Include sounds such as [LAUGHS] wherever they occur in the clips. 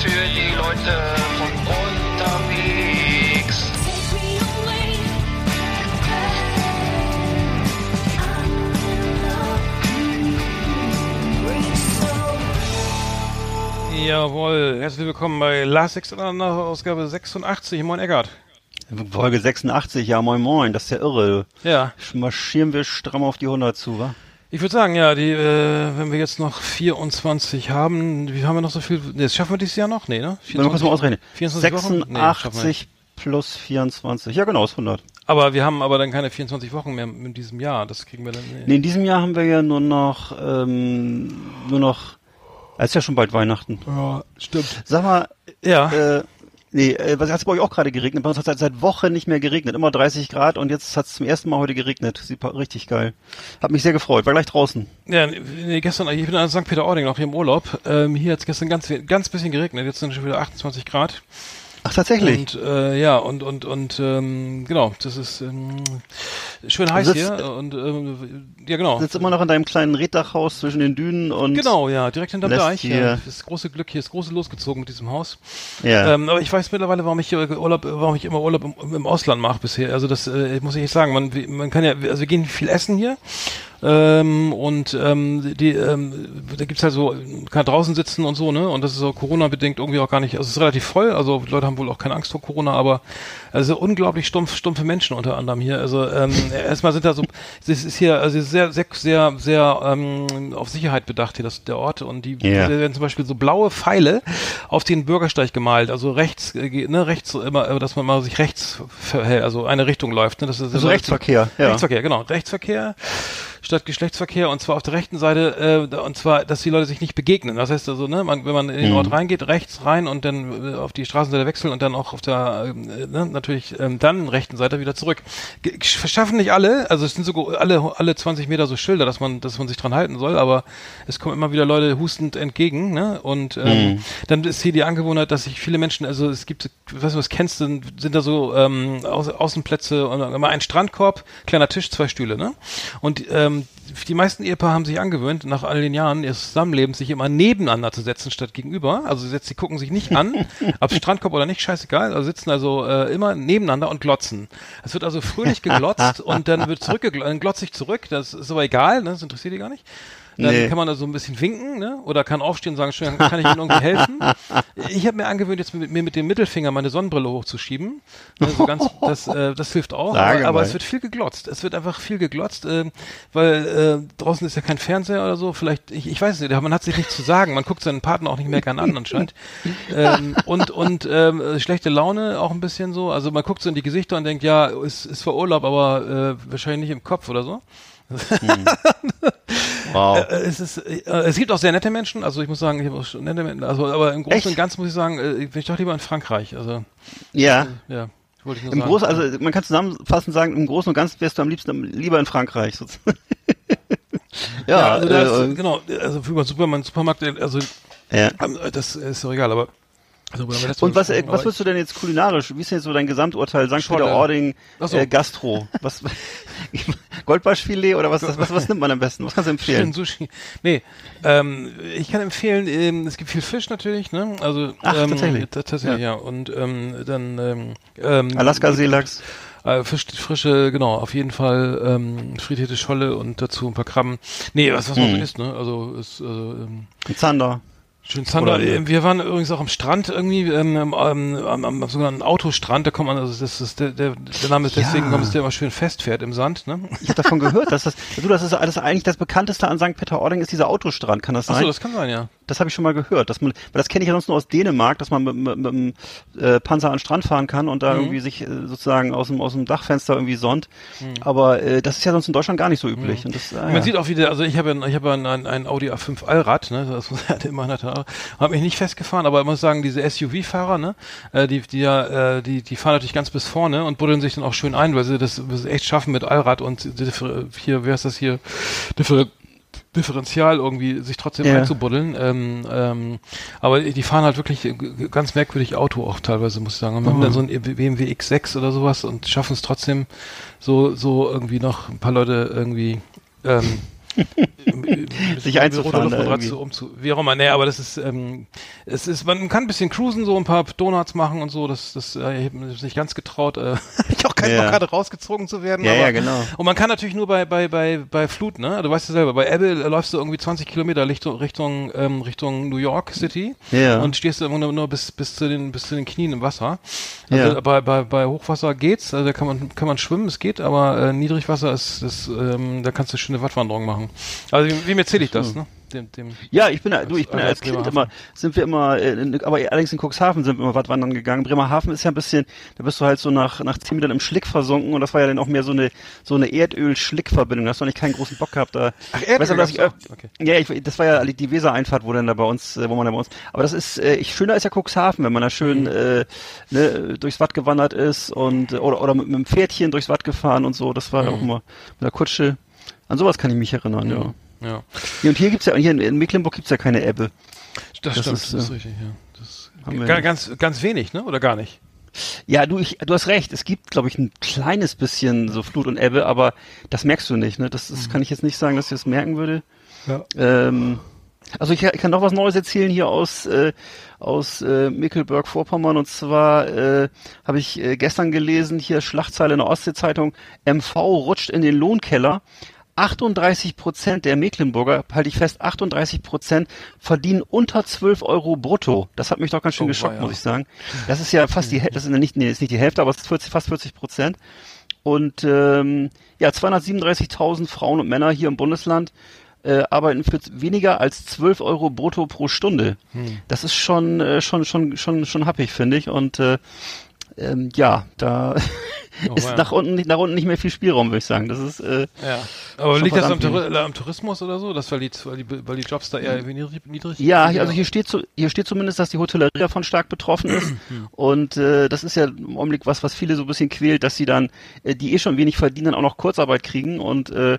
für die Leute von unterwegs. Jawohl, herzlich willkommen bei Last Six Ausgabe 86. Moin Eckart. Folge 86, ja moin moin, das ist ja irre. Ja, Marschieren wir stramm auf die 100 zu, wa? Ich würde sagen, ja, die, äh, wenn wir jetzt noch 24 haben, wie haben wir noch so viel? Nee, das schaffen wir dieses Jahr noch? Nee, ne? Wenn wir kurz mal ausrechnen. 24 Wochen? Nee, 86 plus 24. Ja genau, ist 100. Aber wir haben aber dann keine 24 Wochen mehr in diesem Jahr. Das kriegen wir dann. Nee, in diesem Jahr haben wir ja nur noch, ähm, nur noch, es ist ja schon bald Weihnachten. Ja, stimmt. Sag mal, Ja. äh, nee, äh, was hat es bei euch auch gerade geregnet? Bei uns hat es seit, seit Wochen nicht mehr geregnet. Immer 30 Grad und jetzt hat es zum ersten Mal heute geregnet. Sieht richtig geil. Hat mich sehr gefreut. War gleich draußen. Ja, nee, gestern, ich bin an St. Peter-Ording noch hier im Urlaub. Ähm, hier hat es gestern ganz, ganz bisschen geregnet. Jetzt sind schon wieder 28 Grad. Ach, tatsächlich? Und äh, ja, und und und ähm, genau, das ist ähm, schön heiß sitzt- hier und ähm, ja genau. Sitzt immer noch in deinem kleinen Reddachhaus zwischen den Dünen und. Genau, ja, direkt hinterm Deich. hier- Ja. Das große Glück hier ist große losgezogen mit diesem Haus. Ja. Ähm, aber ich weiß mittlerweile, warum ich hier Urlaub, warum ich immer Urlaub im, im Ausland mache bisher. Also das äh, muss ich nicht sagen. Man, man kann ja, also wir gehen viel essen hier. Ähm, und ähm, die, ähm, da gibt's halt so, kann draußen sitzen und so, ne? Und das ist so Corona-bedingt irgendwie auch gar nicht, also es ist relativ voll, also Leute haben wohl auch keine Angst vor Corona, aber also unglaublich stumpf, stumpfe Menschen unter anderem hier. Also ähm, [LAUGHS] erstmal sind da so, es ist hier, also sehr, sehr, sehr, sehr ähm, auf Sicherheit bedacht hier, das, der Ort. Und die da werden zum Beispiel so blaue Pfeile auf den Bürgersteig gemalt, also rechts, äh, ne, rechts immer, äh, dass man mal sich rechts verhält, also eine Richtung läuft, ne? Das ist Also Rechtsverkehr, ja. Rechtsverkehr, genau. Rechtsverkehr statt Geschlechtsverkehr und zwar auf der rechten Seite äh, und zwar, dass die Leute sich nicht begegnen. Das heißt also, ne, man, wenn man in den Mhm. Ort reingeht, rechts rein und dann äh, auf die Straßenseite wechseln und dann auch auf der, äh, ne, natürlich ähm, dann rechten Seite wieder zurück. Verschaffen nicht alle, also es sind so alle alle 20 Meter so Schilder, dass man dass man sich dran halten soll, aber es kommen immer wieder Leute hustend entgegen, ne? Und ähm, Mhm. dann ist hier die Angewohnheit, dass sich viele Menschen, also es gibt, weißt du, was kennst du, sind da so ähm, Au Außenplätze und immer ein Strandkorb, kleiner Tisch, zwei Stühle, ne? Und ähm, die meisten Ehepaare haben sich angewöhnt, nach all den Jahren ihres Zusammenlebens sich immer nebeneinander zu setzen statt gegenüber. Also sie, setzen, sie gucken sich nicht an, [LAUGHS] ob Strandkorb oder nicht, scheißegal. Also sitzen also äh, immer nebeneinander und glotzen. Es wird also fröhlich geglotzt [LAUGHS] und dann wird zurückgeglotzt, dann glotze ich zurück. Das ist aber egal, ne? das interessiert die gar nicht. Dann Nee. kann man da so ein bisschen winken, ne? Oder kann aufstehen und sagen, schön, kann ich Ihnen irgendwie helfen? [LAUGHS] Ich habe mir angewöhnt, jetzt mit, mir mit dem Mittelfinger meine Sonnenbrille hochzuschieben. Ne, so ganz, [LAUGHS] das, äh, das hilft auch. Sage Aber, aber es wird viel geglotzt. Es wird einfach viel geglotzt, äh, weil äh, draußen ist ja kein Fernseher oder so. Vielleicht, ich, ich weiß nicht, man hat sich nichts zu sagen. Man guckt seinen Partner auch nicht mehr gern an anscheinend. [LAUGHS] ähm, und und ähm, äh, schlechte Laune auch ein bisschen so. Also man guckt so in die Gesichter und denkt, ja, ist, ist zwar Urlaub, aber äh, wahrscheinlich nicht im Kopf oder so. Wow. [LAUGHS] Äh, es ist, äh, es gibt auch sehr nette Menschen, also ich muss sagen, ich habe auch schon nette Menschen, also aber im Großen Echt? und Ganzen muss ich sagen, äh, bin ich doch lieber in Frankreich. Also ja. ja, wollte ich nur Im sagen. Großen, also man kann zusammenfassend sagen, im Großen und Ganzen wärst du am liebsten lieber in Frankreich. sozusagen. ja, ja, also ist, äh, genau, also über Supermarkt, Supermarkt, äh, also ja. ähm, das ist doch egal, aber also, Und was, äh, was würdest du denn jetzt kulinarisch? Wie ist denn jetzt so dein Gesamturteil? St. Peter-Ording, so. äh, Gastro. Was, [LAUGHS] Goldbarschfilet oder was, was, was nimmt man am besten? Was kannst du empfehlen? Schön Sushi. Nee, ähm, ich kann empfehlen, ähm, es gibt viel Fisch natürlich, ne? Also Ach, ähm, tatsächlich? Tatsächlich, ja. Und ähm, dann ähm, ähm, Alaska-Seelachs. Äh, Fisch, frische, genau, auf jeden Fall ähm, frittierte Scholle und dazu ein paar Krabben. Nee, was, was man so Mhm. isst, ne? Also ist also, ähm, Zander. Schön. Oder- Äh, wir waren übrigens auch am Strand irgendwie, ähm, ähm, am, am, sogenannten Autostrand, da kommt man, also das ist der, der, der Name ist deswegen, Ja. es der immer schön festfährt im Sand, ne? Ich habe davon gehört, dass das, du, das ist alles eigentlich das bekannteste an St. Peter-Ording ist dieser Autostrand, kann das sein? Achso, das kann sein, ja. Das habe ich schon mal gehört, dass man, weil das kenne ich ja sonst nur aus Dänemark, dass man mit, mit, mit einem äh, Panzer an den Strand fahren kann und da Mhm. irgendwie sich äh, sozusagen aus dem aus dem Dachfenster irgendwie sonnt. Mhm. Aber äh, das ist ja sonst in Deutschland gar nicht so üblich. Und das, ah, Man ja. sieht auch wieder, also ich habe ja, ich habe ein, ein Audi A5 Allrad, ne, das muss [LAUGHS] halt immer habe mich nicht festgefahren, aber ich muss sagen, diese SUV-Fahrer, ne, äh, die, die ja, äh, die, die fahren natürlich ganz bis vorne und buddeln sich dann auch schön ein, weil sie das, das echt schaffen mit Allrad und hier, wer ist das hier, differ, Differential irgendwie sich trotzdem Ja. einzubuddeln. Ähm, ähm, aber die fahren halt wirklich ganz merkwürdig Auto auch teilweise, muss ich sagen. Und haben Mhm. dann so ein BMW X6 oder sowas und schaffen es trotzdem so, so irgendwie noch ein paar Leute irgendwie ähm, Sich einzufahren irgendwie. umzu, wie auch immer. Nee, aber das ist, ähm, es ist, man kann ein bisschen cruisen, so ein paar Donuts machen und so. Das, das, äh, ich habe nicht ganz getraut. Äh, [LAUGHS] ich auch keinen Ja. Bock hatte, rausgezogen zu werden. Ja, aber, ja, genau. Und man kann natürlich nur bei, bei, bei, bei Flut, ne? Du weißt ja selber, bei Ebbe läufst du irgendwie 20 Kilometer Richtung, Richtung, ähm, Richtung New York City. Ja. Und stehst immer nur, nur bis, bis zu den, bis zu den Knien im Wasser. Also Ja. bei, bei, bei Hochwasser geht's, also da kann man, kann man schwimmen, es geht, aber äh, Niedrigwasser ist, das, ähm, da kannst du schöne Wattwanderung machen. Also wie, wie erzähle ich das, ne? Dem, dem, Ja, ich bin ja, du, ich bin ja als als Kind immer, sind wir immer, äh, in, aber allerdings in Cuxhaven sind wir immer wandern gegangen. Bremerhaven ist ja ein bisschen, da bist du halt so nach, nach zehn Minuten im Schlick versunken und das war ja dann auch mehr so eine, so eine Erdöl-Schlick-Verbindung. Da hast du nicht keinen großen Bock gehabt da. Ach, Erdöl Weißt du, ich, äh? Okay. Ja, ich, das war ja die Weser-Einfahrt, wo dann da bei uns, äh, wo man da bei uns, aber das ist, äh, ich, schöner ist ja Cuxhaven, wenn man da schön, Mhm. äh, ne, durchs Watt gewandert ist und, äh, oder, oder mit, mit dem Pferdchen durchs Watt gefahren und so. Das war Mhm. auch immer mit der Kutsche. An sowas kann ich mich erinnern, ja. Ja, Ja, und hier gibt's ja, hier in, Mecklenburg gibt's ja keine Ebbe. das, Das stimmt, ist, das ist äh, richtig, ja. Das haben wir ganz, ganz wenig, ne? Oder gar nicht? Ja, du, ich, du hast recht. Es gibt, glaube ich, ein kleines bisschen so Flut und Ebbe, aber das merkst du nicht. Ne? Das, das kann ich jetzt nicht sagen, dass ich das merken würde. Ja. Ähm, also ich, ich kann noch was Neues erzählen hier aus äh, aus äh, Mecklenburg-Vorpommern und zwar äh, habe ich äh, gestern gelesen hier Schlagzeile in der Ostsee-Zeitung MV rutscht in den Lohnkeller. 38 Prozent der Mecklenburger, halte ich fest, 38 Prozent verdienen unter 12 Euro brutto. Das hat mich doch ganz schön Oh, geschockt, weia. muss ich sagen. Das ist ja fast die, das ist ja nicht, nee, ist nicht die Hälfte, aber es ist 40, fast 40 Prozent. Und ähm, ja, 237.000 Frauen und Männer hier im Bundesland äh, arbeiten für weniger als 12 Euro brutto pro Stunde. Hm. Das ist schon, äh, schon, schon, schon, schon happig, finde ich. Und äh, ähm, ja, da [LAUGHS] Oh, ist weia. nach unten, nicht- nach unten nicht mehr viel Spielraum, würde ich sagen. Das ist äh, Ja. Aber liegt das am, am Tourismus oder so? Das, weil die, weil die, weil die Jobs da eher niedrig, niedrig Ja, sind? hier- also hier steht, zu, hier steht zumindest, dass die Hotellerie davon stark betroffen ist. Und äh, das ist ja im Augenblick was, was viele so ein bisschen quält, dass sie dann, äh, die eh schon wenig verdienen, auch noch Kurzarbeit kriegen. Und äh,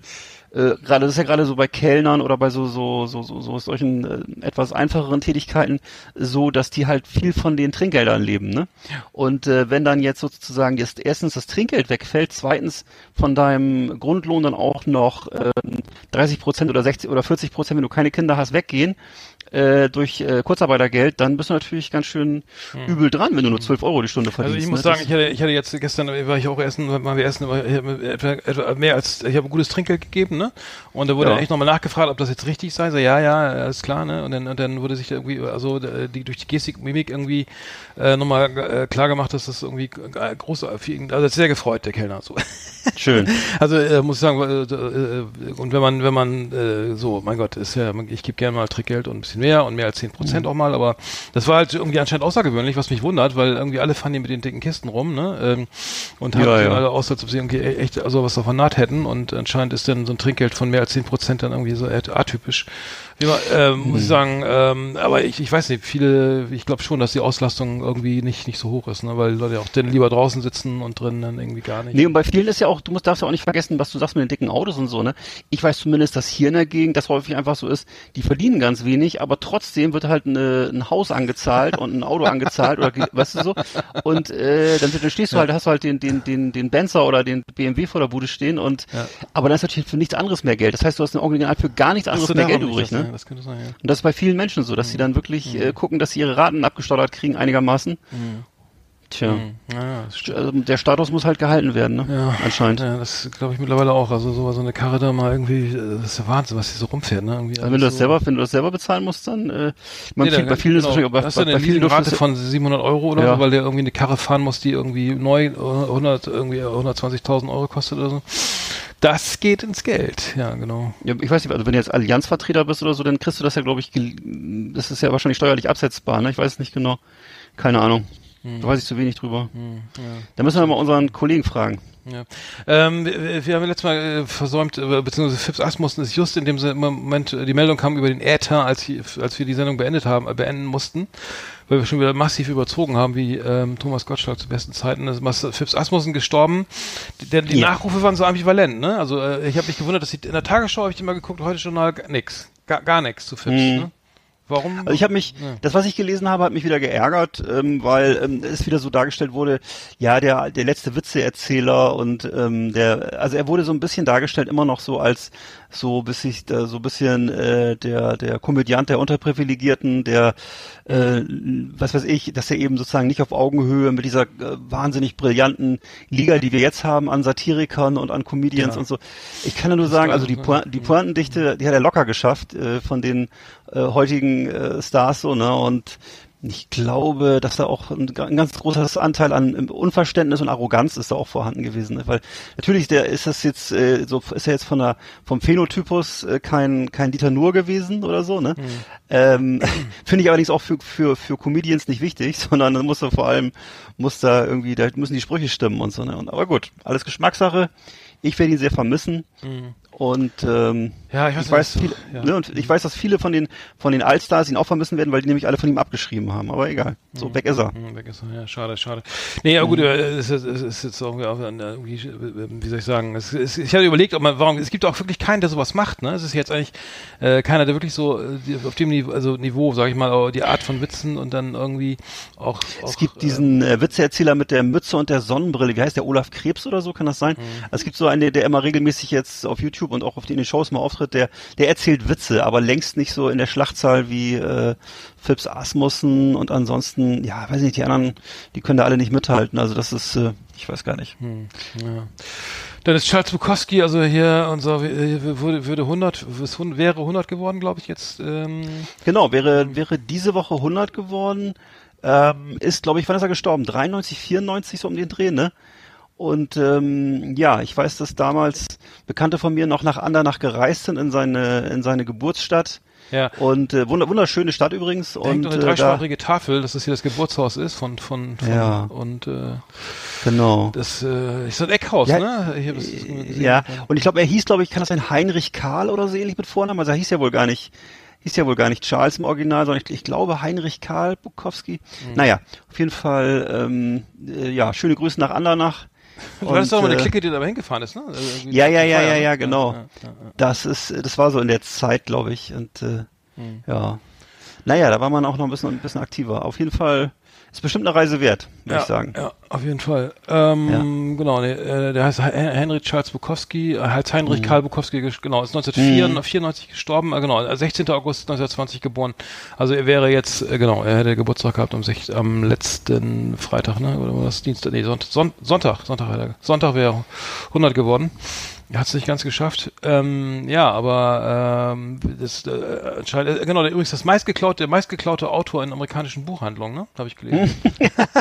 äh, gerade das ist ja gerade so bei Kellnern oder bei so so so so, so solchen äh, etwas einfacheren Tätigkeiten so, dass die halt viel von den Trinkgeldern leben, ne? Und äh, wenn dann jetzt sozusagen jetzt erstens das Trinkgeld wegfällt, zweitens von deinem Grundlohn dann auch noch ähm, 30 Prozent oder 60 oder 40 Prozent, wenn du keine Kinder hast, weggehen äh, durch äh, Kurzarbeitergeld, dann bist du natürlich ganz schön übel dran, wenn du nur 12 Euro die Stunde Also verdienst. ich muss ne? sagen, ich hatte, ich hatte jetzt gestern war ich auch essen, waren wir essen, etwa, mehr als ich habe ein gutes Trinkgeld gegeben, ne? Und da wurde Ja. echt nochmal nachgefragt, ob das jetzt richtig sei. So, ja, ja, ist klar, ne? Und dann, und dann wurde sich irgendwie, also äh, die durch die Gestik, Mimik irgendwie äh, nochmal äh, klar gemacht, dass das irgendwie äh, groß, ihn- also sehr gefreut der Kellner so. schön. [LAUGHS] Also äh, muss ich sagen, äh, äh, und wenn man, wenn man äh, so, mein Gott, ist ja, ich gebe gerne mal Trickgeld und ein bisschen mehr und mehr als 10 Prozent Mhm. auch mal, aber das war halt irgendwie anscheinend außergewöhnlich, was mich wundert, weil irgendwie alle fahren hier mit den dicken Kisten rum, ne? Ähm, und haben Ja, ja. alle aus, als ob sie irgendwie echt also was davon naht hätten und anscheinend ist dann so ein Trinkgeld von mehr als 10 Prozent dann irgendwie so atypisch. Wie man, ähm, muss ich Mhm. sagen, ähm, aber ich, ich weiß nicht, viele, ich glaube schon, dass die Auslastung irgendwie nicht, nicht so hoch ist, ne? weil Leute auch dann lieber draußen sitzen und drin dann irgendwie gar nicht. Nee, und bei vielen ist ja auch, du musst darfst ja auch nicht vergessen, was du sagst mit den dicken Autos und so, ne? Ich weiß zumindest, dass hier in der Gegend das häufig einfach so ist, die verdienen ganz wenig, aber trotzdem wird halt eine, ein Haus angezahlt und ein Auto angezahlt oder weißt du so? Und äh, dann, dann stehst du halt, hast du halt den, den, den, den Benzer oder den BMW vor der Bude stehen und Ja. aber dann ist natürlich für nichts anderes mehr Geld. Das heißt, du hast original für gar nichts anderes so, mehr Geld übrig, ne? ja, Das sein, ja. Und das ist bei vielen Menschen so, dass sie dann wirklich äh, gucken, dass sie ihre Raten abgestottert kriegen einigermaßen. Tja. Hm, Ja. Also der Status muss halt gehalten werden, ne? Ja, Anscheinend. Ja, das glaube ich mittlerweile auch. Also so, so eine Karre da mal irgendwie, äh, das ist ja Wahnsinn, was hier so rumfährt, ne? Irgendwie Also wenn du das so selber, wenn du das selber bezahlen musst, dann äh, man Nee, viel, da- bei vielen ist genau. es wahrscheinlich, aber Hast bei, du eine bei vielen Rate von 700 Euro oder Ja. so, weil der irgendwie eine Karre fahren muss, die irgendwie neu äh, 100 irgendwie 120.000 Euro kostet oder so. Das geht ins Geld, ja, genau. Ja, ich weiß nicht, also wenn du jetzt Allianzvertreter bist oder so, dann kriegst du das ja, glaube ich, das ist ja wahrscheinlich steuerlich absetzbar, ne? Ich weiß es nicht genau. Keine Ahnung. Da weiß ich zu wenig drüber. Da müssen wir mal unseren Kollegen fragen. Ja. Ähm, wir, wir haben letztes Mal äh, versäumt, äh, beziehungsweise Fips Asmussen ist just in dem Moment, äh, die Meldung kam über den Äther, als, wir- als wir die Sendung beendet haben, äh, beenden mussten, weil wir schon wieder massiv überzogen haben, wie ähm, Thomas Gottschalk zu besten Zeiten. Das ist Fips Asmussen gestorben. Die, die Ja. Nachrufe waren so ambivalent, ne? Also äh, ich habe mich gewundert, dass die, in der Tagesschau habe ich immer geguckt, heute Journal nix. Gar, gar nichts zu Fips, Hm. ne? Warum? Also ich habe mich, Ja. das was ich gelesen habe, hat mich wieder geärgert, ähm, weil ähm, es wieder so dargestellt wurde, ja, der der letzte Witzeerzähler und ähm, der, also er wurde so ein bisschen dargestellt immer noch so als so bis ich äh, so ein bisschen äh, der der Komödiant der Unterprivilegierten, der äh, was weiß ich, dass er eben sozusagen nicht auf Augenhöhe mit dieser äh, wahnsinnig brillanten Liga, die wir jetzt haben an Satirikern und an Comedians Ja. und so. Ich kann ja nur sagen, war also so, die? Poin die Pointendichte, die hat er locker geschafft äh, von den äh, heutigen äh, Stars so, ne? Und ich glaube, dass da auch ein, ein ganz großes Anteil an ähm, Unverständnis und Arroganz ist da auch vorhanden gewesen, ne? weil natürlich der ist das jetzt äh, so ist er jetzt von der vom Phänotypus äh, kein kein Dieter Nuhr gewesen oder so, ne? Ähm, [CLEARS THROAT] Finde ich allerdings auch für für für Comedians nicht wichtig, [LAUGHS] sondern dann muss er vor allem muss da irgendwie da müssen die Sprüche stimmen und so, ne? Und, aber gut, alles Geschmackssache. Ich werde ihn sehr vermissen und ähm, Ja, ich weiß ich weiß, viele, ja. ne, und ich weiß, dass viele von den von den Allstars ihn auch vermissen werden, weil die nämlich alle von ihm abgeschrieben haben. Aber egal, so weg ist er. Hm, weg ist er. Ja, schade, schade. Nee, ja gut, äh, es ist, es ist jetzt irgendwie, auch, äh, irgendwie, äh, wie soll ich sagen, es, es, ich hatte überlegt, ob man, warum, es gibt auch wirklich keinen, der sowas macht, ne? Es ist jetzt eigentlich äh, keiner, der wirklich so auf dem Niveau, also Niveau, sag ich mal, die Art von Witzen und dann irgendwie auch, auch Es gibt diesen äh, Witzeerzähler mit der Mütze und der Sonnenbrille. Wie heißt der? Olaf Krebs oder so? Kann das sein? Mhm. Also es gibt so einen, der immer regelmäßig jetzt auf YouTube und auch auf den, in den Shows mal auftritt. Der, der erzählt Witze, aber längst nicht so in der Schlachtzahl wie äh, Phipps Asmussen und ansonsten, ja, weiß nicht, die anderen, die können da alle nicht mithalten. Also das ist, äh, ich weiß gar nicht. Ja. Dann ist Charles Bukowski, also hier unser äh, würde, würde 100, es hun- wäre 100 geworden, glaube ich jetzt. Ähm, Genau, wäre, wäre diese Woche 100 geworden. Ähm, ist, glaube ich, wann ist er gestorben? 93, 94, so um den Dreh, ne? Und ähm, ja, ich weiß, dass damals Bekannte von mir noch nach Andernach gereist sind in seine in seine Geburtsstadt. ja. Und äh, wunder, wunderschöne Stadt übrigens. Hängt und eine äh, da, dreisprachige Tafel, dass das hier das Geburtshaus ist von von, von Ja. und äh, genau. das äh, ist ein Eckhaus, Ja, ne? Ich hab das gesehen. Ja, und ich glaube, er hieß, glaube ich, kann das sein Heinrich Karl oder so ähnlich mit Vornamen? Also er hieß ja wohl gar nicht, hieß ja wohl gar nicht Charles im Original, sondern ich, ich glaube Heinrich Karl Bukowski. Mhm. Naja, auf jeden Fall, ähm, äh, ja, schöne Grüße nach Andernach. [LAUGHS] Du hattest doch mal eine äh, Clique, die da hingefahren ist, ne? Also Ja, ja, ja, ja, ja, genau. Ja, ja, ja. Das ist, das war so in der Zeit, glaube ich. Und äh, Mhm. ja. Naja, da war man auch noch ein bisschen, ein bisschen aktiver. Auf jeden Fall ist bestimmt eine Reise wert, würde ja, ich sagen. Ja, auf jeden Fall. Ähm, Genau, nee, äh, der heißt He- Henry Charles Bukowski, äh, heißt Mhm. Heinrich Karl Bukowski, genau, ist 1994 gestorben, äh, genau, äh, 16. August 1920 geboren. Also er wäre jetzt, äh, genau, er hätte Geburtstag gehabt am, sech, am letzten Freitag, ne? Oder war das Dienstag? Nee, Sonntag, Son Sonntag, Sonntag, er- Sonntag wäre 100 geworden. Hat es nicht ganz geschafft. Ähm, ja, aber ähm, das äh, äh, genau, der, übrigens das meistgeklaute, der meistgeklaute Autor in amerikanischen Buchhandlungen, ne? Habe ich gelesen.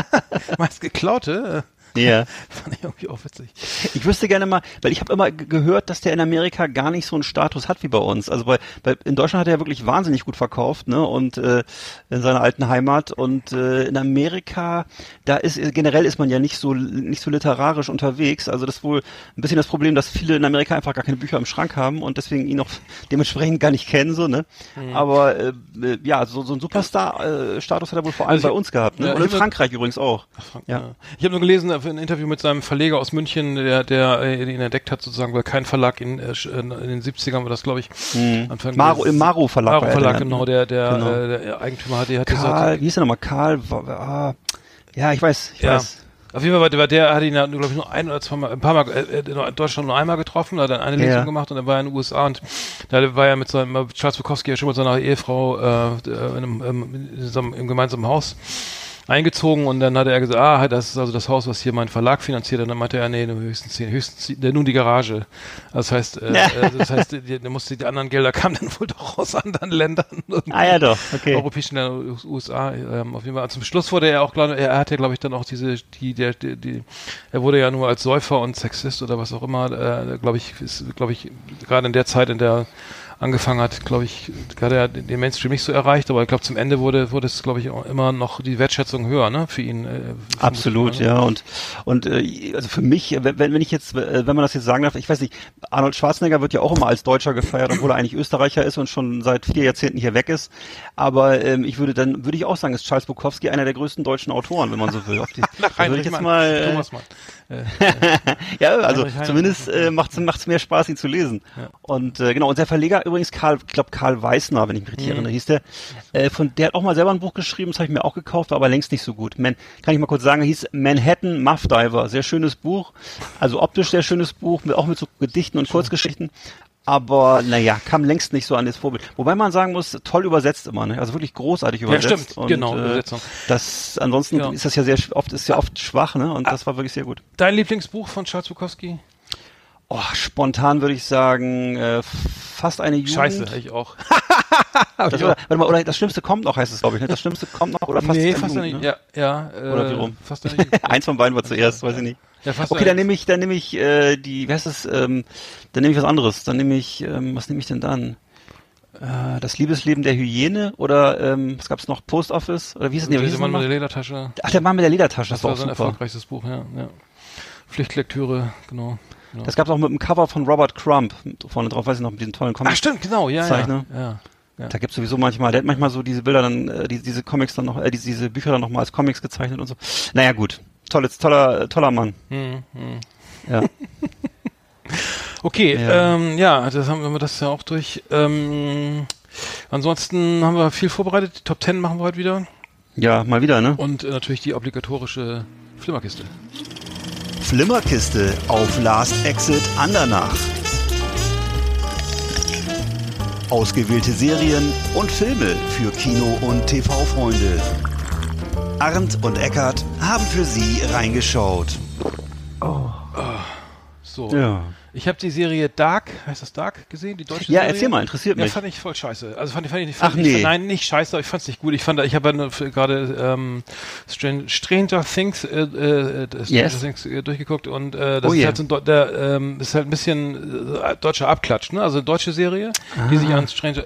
[LAUGHS] meistgeklaute, Ja. äh, [LAUGHS] fand ich irgendwie auch witzig. Ich wüsste gerne mal, weil ich habe immer gehört, dass der in Amerika gar nicht so einen Status hat wie bei uns. Also bei, bei in Deutschland hat er ja wirklich wahnsinnig gut verkauft, ne? Und äh, in seiner alten Heimat und äh, in Amerika, da ist generell ist man ja nicht so nicht so literarisch unterwegs. Also das ist wohl ein bisschen das Problem, dass viele in Amerika einfach gar keine Bücher im Schrank haben und deswegen ihn auch [LAUGHS] dementsprechend gar nicht kennen so, ne? Mhm. Aber äh, äh, ja, so, so ein Superstar-Status hat er wohl vor allem Also ich- bei uns gehabt, ne? ja, Und in Frankreich übrigens auch. Ja. Ja. Ich habe nur gelesen, äh, ein Interview mit seinem Verleger aus München, der, der äh, ihn entdeckt hat, sozusagen, weil kein Verlag in, äh, sch- in den 70ern war das, glaube ich. Anfang Maro, des- im Maro Verlag. Maro war er Verlag, genannt, genau, ne? der, der, Genau. äh, der Eigentümer hat, der hat Karl, gesagt, wie hieß der nochmal? Karl, ah, ja, ich weiß, ich ja. weiß. Auf jeden Fall war der, hat ihn ja, glaube ich, nur ein oder zwei Mal, ein paar Mal, äh, in Deutschland nur einmal getroffen, da hat er eine Lesung Ja. gemacht und dann war er in den USA und da war er mit seinem, Charles Bukowski ja schon mit seiner Ehefrau äh, in einem, ähm, in seinem, im gemeinsamen Haus. Eingezogen und dann hat er gesagt, ah, das ist also das Haus, was hier mein Verlag finanziert. Und dann meinte er, nee, nur höchstens zehn, höchstens nur die Garage. Das heißt, äh, äh, das heißt, die, die musste die anderen Gelder kamen dann wohl doch aus anderen Ländern. Ah ja, doch, okay. Europäischen Ländern, USA, ähm, auf jeden Fall. Zum Schluss wurde er auch, glaub, er hatte, glaube ich, dann auch diese, die, der, die, die, er wurde ja nur als Säufer und Sexist oder was auch immer, äh, glaube ich, ist, glaube ich, gerade in der Zeit, in der angefangen hat, glaube ich, hat er den Mainstream nicht so erreicht, aber ich glaube zum Ende wurde wurde es, glaube ich, auch immer noch die Wertschätzung höher, ne, für ihn. Äh, Absolut, ne? ja. Und und äh, also für mich, wenn, wenn ich jetzt, äh, wenn man das jetzt sagen darf, ich weiß nicht, Arnold Schwarzenegger wird ja auch immer als Deutscher gefeiert, obwohl er eigentlich Österreicher ist und schon seit vier Jahrzehnten hier weg ist. Aber ähm, ich würde dann würde ich auch sagen, ist Charles Bukowski einer der größten deutschen Autoren, wenn man so will. Auf die, [LAUGHS] Nach da würde ich Heinrich jetzt Mann, mal, äh, Thomas Mann. Äh, [LAUGHS] ja, also zumindest äh, macht es mehr Spaß, ihn zu lesen. Ja. Und äh, genau, und der Verleger übrigens Karl, ich glaube Karl Weißner, wenn ich mich richtig Mhm. erinnere, hieß der. Äh, von der hat auch mal selber ein Buch geschrieben, das habe ich mir auch gekauft, war aber längst nicht so gut. Man, kann ich mal kurz sagen, hieß Manhattan Muff Diver, sehr schönes Buch, also optisch sehr schönes Buch, mit, auch mit so Gedichten und Kurzgeschichten. Aber naja, kam längst nicht so an das Vorbild. Wobei man sagen muss, toll übersetzt immer, ne? Also wirklich großartig übersetzt. stimmt, genau, äh, Übersetzung. Das ansonsten Ja. ist das ja sehr oft ist ja oft schwach, ne? Und das war wirklich sehr gut. Dein Lieblingsbuch von Charles Bukowski? Oh, spontan würde ich sagen, äh, fast eine Jugend. Scheiße, ich auch. [LAUGHS] Das, oder, warte mal, oder das Schlimmste kommt noch, heißt es, glaube ich. Ne? Das Schlimmste kommt noch oder fast nee, fast Jugend, nicht. ne? Ja, ja. Äh, Oder wie rum? Fast Jugend. [LAUGHS] Eins von beiden war zuerst, weiß ich nicht. Ja, fast Okay, dann nehme ich, dann nehme ich äh, die, wie heißt es, ähm, dann nehme ich was anderes. Dann nehme ich, ähm, was nehme ich denn dann? Äh, das Liebesleben der Hyäne oder ähm, was gab's noch? Post Office oder wie ist es denn? Der es Mann mit der Ledertasche. Ach, der Mann mit der Ledertasche, das, Das war war auch sein super. erfolgreichstes Buch, ja. ja. Pflichtlektüre, genau. Ja. Das gab's auch mit dem Cover von Robert Crump vorne drauf, weiß ich noch, mit diesen tollen Comics. Ach stimmt, genau, ja, Zeichner. ja. ja. Ja. Da gibt's sowieso manchmal, der hat manchmal so diese Bilder dann, äh, die, diese Comics dann noch, äh, diese, diese Bücher dann nochmal als Comics gezeichnet und so. Naja, gut. Tolles, toller, toller Mann. Hm, hm. Ja. [LAUGHS] Okay, Ja. ähm, ja, das haben wir das ja auch durch. Ähm, ansonsten haben wir viel vorbereitet. Die Top 10 machen wir heute wieder. ja, mal wieder, ne? Und äh, natürlich die obligatorische Flimmerkiste. Flimmerkiste auf Last Exit Andernach. Ausgewählte Serien und Filme für Kino- und TV-Freunde. Arndt und Eckart haben für Sie reingeschaut. So. Ja. Ich habe die Serie Dark, heißt das Dark, gesehen? Die deutsche Ja, Serie? erzähl mal, interessiert Ja, mich. fand ich voll scheiße. Also fand, ich- fand ich nicht. Ach, Fand ich, nee. Nein, nicht scheiße, aber ich fand es nicht gut. Ich fand, ich habe ja gerade ähm, Stran Stranger Things, äh, äh, Stranger Yes. Things äh, durchgeguckt und äh, das Oh ist yeah. halt so ein, der, ähm, ist halt ein bisschen äh, deutscher Abklatsch, ne? Also eine deutsche Serie, die sich an Stranger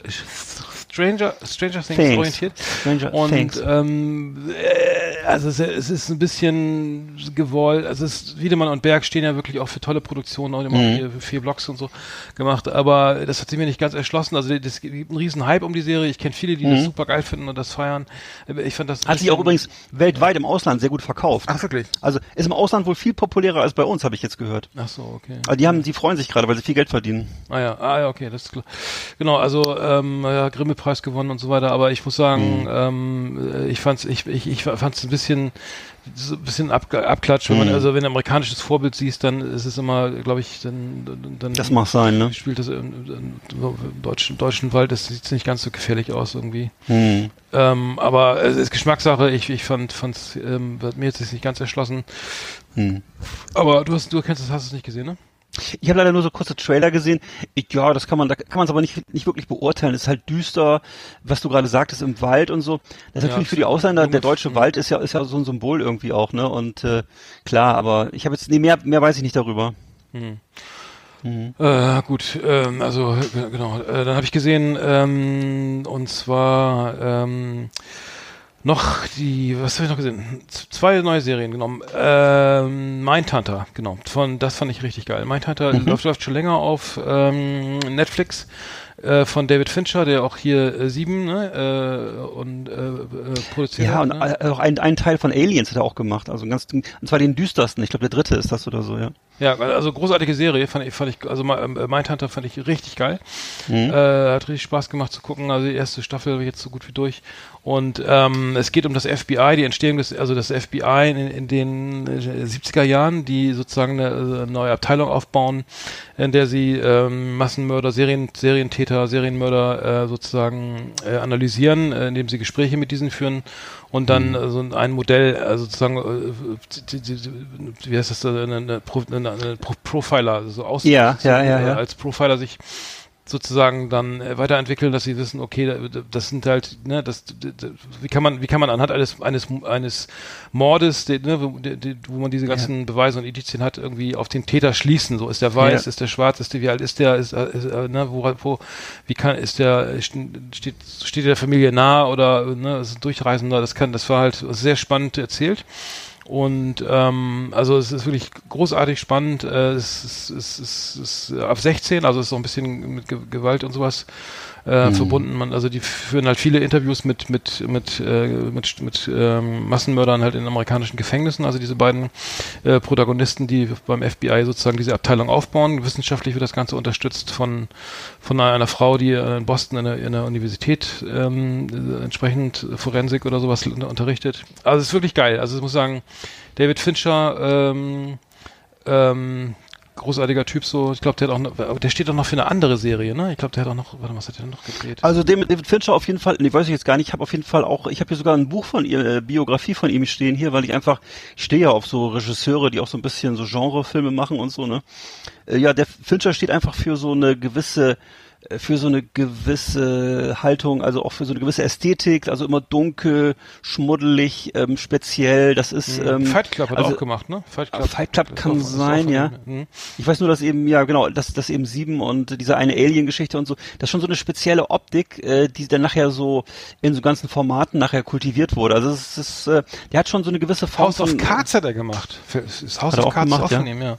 Stranger Stranger Things. Things. orientiert. Stranger und Things. ähm, äh, also es, es ist ein bisschen gewollt, also es ist, Wiedemann und Berg stehen ja wirklich auch für tolle Produktionen, auch immer Mhm. hier vier Blogs und so gemacht, aber das hat sich mir nicht ganz erschlossen. Also es gibt einen riesen Hype um die Serie. Ich kenne viele, die das super geil finden und das feiern. Ich fand das Mhm. Hat sich auch übrigens weltweit im Ausland sehr gut verkauft. Ach wirklich? Also ist im Ausland wohl viel populärer als bei uns, habe ich jetzt gehört. Ach so, okay. Also die haben, die freuen sich gerade, weil sie viel Geld verdienen. Ah ja, ah ja, okay, das ist klar. Genau, also ähm, ja, Grimme-Preis gewonnen und so weiter, aber ich muss sagen, ähm, äh, ich fand's, ich, ich, ich fand's ein bisschen so ein bisschen ab, abklatscht, wenn man, also wenn du ein amerikanisches Vorbild siehst, dann ist es immer, glaube ich, dann, dann Das mag sein, ne? spielt das im, im, im deutschen, deutschen Wald, das sieht nicht ganz so gefährlich aus irgendwie. Hm. Ähm, aber es ist Geschmackssache, ich, ich fand, fand's, ähm, mir jetzt nicht ganz erschlossen. Hm. Aber du hast, du kennst es, hast es nicht gesehen, ne? Ich habe leider nur so kurze Trailer gesehen. Ich, ja, das kann man, da kann man es aber nicht, nicht wirklich beurteilen. Es ist halt düster, was du gerade sagtest, im Wald und so. Das ist Ja, natürlich für die Ausländer, der deutsche F- Wald ist ja, ist ja so ein Symbol irgendwie auch, ne? Und äh, klar, aber ich habe jetzt, nee, mehr, mehr weiß ich nicht darüber. Äh, gut, ähm, also genau, äh, dann habe ich gesehen, ähm, und zwar ähm, noch die, was habe ich noch gesehen? Z zwei neue Serien genommen. Ähm, Mindhunter, genau. Von das fand ich richtig geil. Mindhunter läuft, läuft schon länger auf ähm, Netflix äh, von David Fincher, der auch hier äh, sieben ne, äh, und äh, äh, produziert Ja, hat. und ne? äh, auch ein, ein Teil von Aliens hat er auch gemacht. Also ganz, und zwar den düstersten. Ich glaube, der dritte ist das oder so, ja. Ja, also großartige Serie, fand ich, fand ich, also Ma- äh, Mindhunter fand ich richtig geil. Mhm. Äh, hat richtig Spaß gemacht zu gucken. Also die erste Staffel war jetzt so gut wie durch. Und ähm, es geht um das FBI, die Entstehung des, also das FBI in, in den äh, 70er Jahren, die sozusagen eine, äh, neue Abteilung aufbauen, in der sie ähm, Massenmörder, Serien, Serientäter, Serienmörder äh, sozusagen äh, analysieren, äh, indem sie Gespräche mit diesen führen und dann äh, so ein Modell, also sozusagen, äh, wie heißt das, da, eine, eine, eine, eine Pro- Profiler, also so aus, ja, ja, äh, ja. als Profiler sich sozusagen dann äh, weiterentwickeln, dass sie wissen, okay, da- das sind halt, ne, das, wie kann man, wie kann man anhand eines eines eines Mordes, de, ne, wo, de, wo man diese ganzen Beweise und Indizien hat, irgendwie auf den Täter schließen. So ist der weiß, Ja. ist der schwarz, ist der, wie alt ist der, ist, äh, ist äh, ne, wo, wo, wie kann, ist der, steht, steht der Familie nah oder ne, ist ein Durchreisender. Das kann, das war halt sehr spannend erzählt. Und ähm, also es ist wirklich großartig spannend. Äh, es ist, es ist, es ist ab 16, also es ist so ein bisschen mit Ge Gewalt und sowas äh, verbunden. Man, also die führen halt viele Interviews mit mit mit äh, mit, mit ähm, Massenmördern halt in amerikanischen Gefängnissen. Also diese beiden äh, Protagonisten, die beim FBI sozusagen diese Abteilung aufbauen. Wissenschaftlich wird das Ganze unterstützt von von einer, Frau, die in Boston in der, in der Universität ähm, äh, entsprechend Forensik oder sowas unter- unterrichtet. Also es ist wirklich geil. Also ich muss sagen, David Fincher, ähm, ähm, großartiger Typ so. Ich glaube, der hat auch, noch, der steht auch noch für eine andere Serie, ne? Ich glaube, der hat auch noch, warte was hat der noch gedreht? Also David David Fincher auf jeden Fall, nee, weiß ich jetzt gar nicht, ich habe auf jeden Fall auch, ich habe hier sogar ein Buch von ihr, äh, Biografie von ihm stehen hier, weil ich einfach, ich stehe ja auf so Regisseure, die auch so ein bisschen so Genrefilme machen und so, ne. Äh, ja, der Fincher steht einfach für so eine gewisse für so eine gewisse Haltung, also auch für so eine gewisse Ästhetik, also immer dunkel, schmuddelig, ähm, speziell, das ist ähm, Fight Club hat er also- auch gemacht, ne? Fight Fight Club ist kann auch- sein, ja. ihm, hm. Ich weiß nur, dass eben, ja genau, dass, dass eben sieben und diese eine Alien-Geschichte und so, das ist schon so eine spezielle Optik, äh, die dann nachher so in so ganzen Formaten nachher kultiviert wurde. Also es ist, äh, der hat schon so eine gewisse Form House of Cards hat er gemacht. Für- House of Cards gemacht, ja? ihm, ja.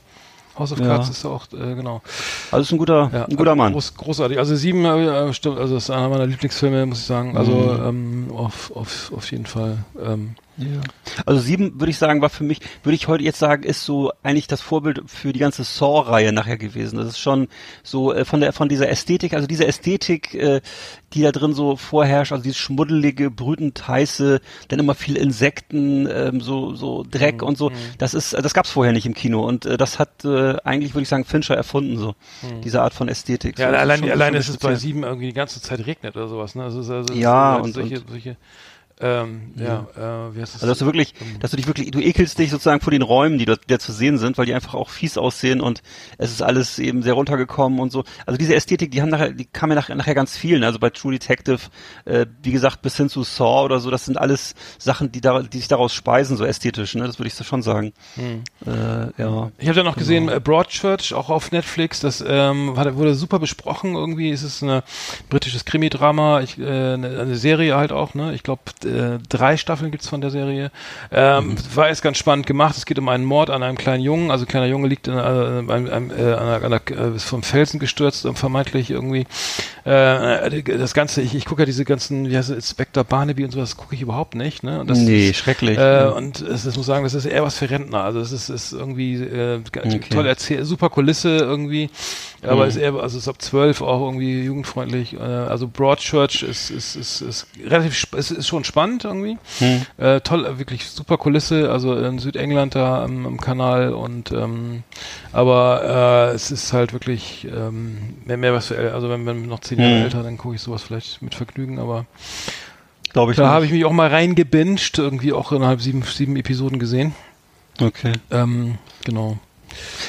House of Ja. Cards ist auch, äh, genau. Also ist ein guter, Ja, ein guter Mann. Groß, großartig. Also sieben, äh, stimmt, also ist einer meiner Lieblingsfilme, muss ich sagen. Also Mhm. ähm, auf, auf, auf jeden Fall. Ähm, Also sieben würde ich sagen, war für mich, würde ich heute jetzt sagen, ist so eigentlich das Vorbild für die ganze Saw-Reihe nachher gewesen. Das ist schon so äh, von der von dieser Ästhetik, also diese Ästhetik, äh, die da drin so vorherrscht, also dieses schmuddelige, brütend heiße, dann immer viel Insekten, ähm, so so Dreck Mhm. und so. Das ist, das gab's vorher nicht im Kino und äh, das hat äh, eigentlich würde ich sagen Fincher erfunden so diese Art von Ästhetik. Mhm. ja, so, das ist allein, allein ist es bei sieben irgendwie die ganze Zeit regnet oder sowas. Ne? Also, also, Ja, und- solche, und- solche ähm, ja, äh, wie heißt das? Also dass du wirklich, dass du dich wirklich, du ekelst dich sozusagen vor den Räumen, die dort da zu sehen sind, weil die einfach auch fies aussehen und es ist alles eben sehr runtergekommen und so. Also diese Ästhetik, die haben nachher, die kam ja nach, nachher ganz vielen. Also bei True Detective, äh, wie gesagt, bis hin zu Saw oder so, das sind alles Sachen, die da, die sich daraus speisen, so ästhetisch, ne? Das würde ich so schon sagen. Äh, ja. Ich habe da noch gesehen, Genau. äh, Broadchurch, auch auf Netflix, das ähm, wurde super besprochen irgendwie. Es ist ein britisches Krimi-Drama, ich, äh, eine, eine Serie halt auch, ne? Ich glaube, äh, drei Staffeln gibt's von der Serie. Ähm, Mhm. War erst ganz spannend gemacht. Es geht um einen Mord an einem kleinen Jungen. Also ein kleiner Junge liegt in, äh, einem, einem, äh, an einer, äh, ist vom Felsen gestürzt, äh, vermeintlich irgendwie. Äh, das Ganze, ich, ich gucke ja diese ganzen, wie heißt es, Inspector Barnaby und sowas, gucke ich überhaupt nicht, ne? Und das nee, ist, schrecklich. äh, und es, es muss sagen, das ist eher was für Rentner. Also es ist, ist irgendwie äh, Okay. toll erzählt, super Kulisse irgendwie, aber Mhm. ist eher, also ist ab zwölf auch irgendwie jugendfreundlich. Äh, also Broadchurch ist, ist, ist, ist relativ, ist, ist schon spannend irgendwie. Hm. Äh, toll, wirklich super Kulisse, also in Südengland da am, am Kanal und ähm, aber äh, es ist halt wirklich ähm, mehr, mehr was für, also wenn man noch zehn Jahre Mhm. älter, dann gucke ich sowas vielleicht mit Vergnügen, aber Glaube ich da habe ich mich auch mal reingebinged, irgendwie auch innerhalb sieben, sieben Episoden gesehen. Okay. Ähm, genau.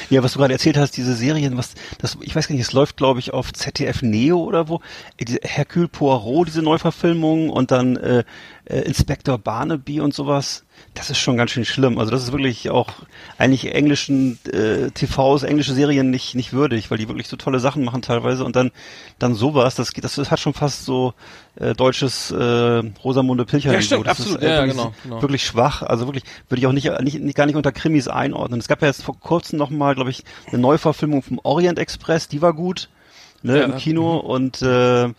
Ja, was du gerade erzählt hast, diese Serien, was das, ich weiß gar nicht, es läuft, glaube ich, auf ZDF Neo oder wo. Äh, diese Hercule Poirot, diese Neuverfilmung und dann äh, äh, Inspector Barnaby und sowas. Das ist schon ganz schön schlimm. Also das ist wirklich auch eigentlich englischen äh, TVs, englische Serien nicht nicht würdig, weil die wirklich so tolle Sachen machen teilweise und dann dann sowas. Das geht, das hat schon fast so äh, deutsches äh, Rosamunde Pilcher. Ja, stimmt, das absolut. Ist, äh, Ja, ja, wirklich, genau, genau. wirklich schwach. Also wirklich würde ich auch nicht, nicht, nicht gar nicht unter Krimis einordnen. Es gab ja jetzt vor kurzem noch mal, glaube ich, eine Neuverfilmung vom Orient Express. Die war gut ne, Ja, im ja, Kino und äh,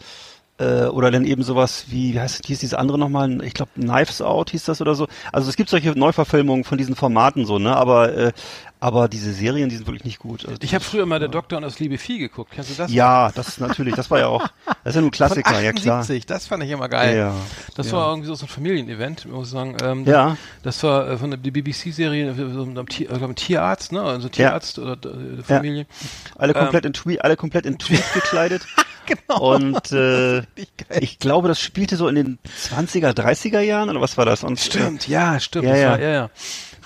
äh, oder dann eben sowas wie, wie heißt hieß diese andere nochmal? Ich glaube Knives Out hieß das oder so. Also es gibt solche Neuverfilmungen von diesen Formaten so, ne? Aber äh, aber diese Serien, die sind wirklich nicht gut. Also, Ich habe früher mal der Doktor und das liebe Vieh geguckt. Kennst du das? ja, das ist natürlich, das war ja auch, das ist ja nun Klassiker, Von ja klar. 78, das fand ich immer geil. Ja, Das ja. war irgendwie so ein Familienevent, muss ich sagen. Ähm, Ja. Das war äh, von der BBC-Serie, äh, so einem Tier, äh, glaub, ein Tierarzt, ne? Also Tierarzt oder äh, Familie. Alle Ähm, komplett in Tweet, alle komplett in Tweet gekleidet. [LAUGHS] [LAUGHS] genau. Und äh, ich glaube, das spielte so in den 20er, 30er Jahren oder was war das? Und, Stimmt, ja, stimmt. Ja, das ja. War, ja, ja.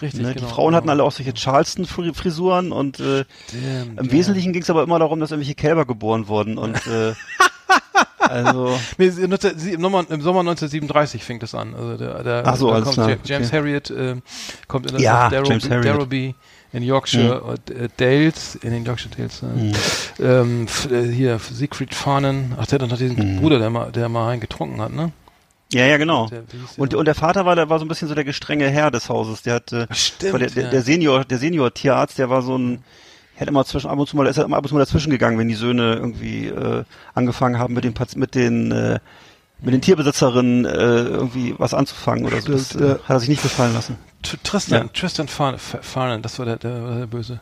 Richtig, Ne, genau. die Frauen hatten alle auch solche Charleston-Frisuren und äh, Damn, im ja. Wesentlichen ging es aber immer darum, dass irgendwelche Kälber geboren wurden und äh, [LAUGHS] also Nee, sie- 19 sie- im Sommer, Im Sommer 1937 fängt es an. Also der, der, Ach so, da alles kommt klar, James okay. Harriet äh, kommt in das Ja, Darrow- James Harriet. In Yorkshire, äh, Dales, in den Yorkshire Dales. Hm. Äh, ähm, äh, hier, Siegfried Farnen. Ach, der hat noch diesen Hm. Bruder, der mal, der mal einen getrunken hat, ne? ja, ja, genau. Der, Und, und der Vater war, der war so ein bisschen so der gestrenge Herr des Hauses. Der hat, äh, Stimmt, der, der, ja. der Senior, der Senior Tierarzt, der war so ein, hätte immer zwischen ab und zu mal, ist er immer ab und zu mal dazwischen gegangen, wenn die Söhne irgendwie äh, angefangen haben mit den mit den äh, mit den Tierbesitzerinnen äh, irgendwie was anzufangen oder so. Das äh, hat er sich nicht gefallen lassen. Tr- Tristan, Ja. Tristan Farn, F- Farnen, das war der, der, der Böse.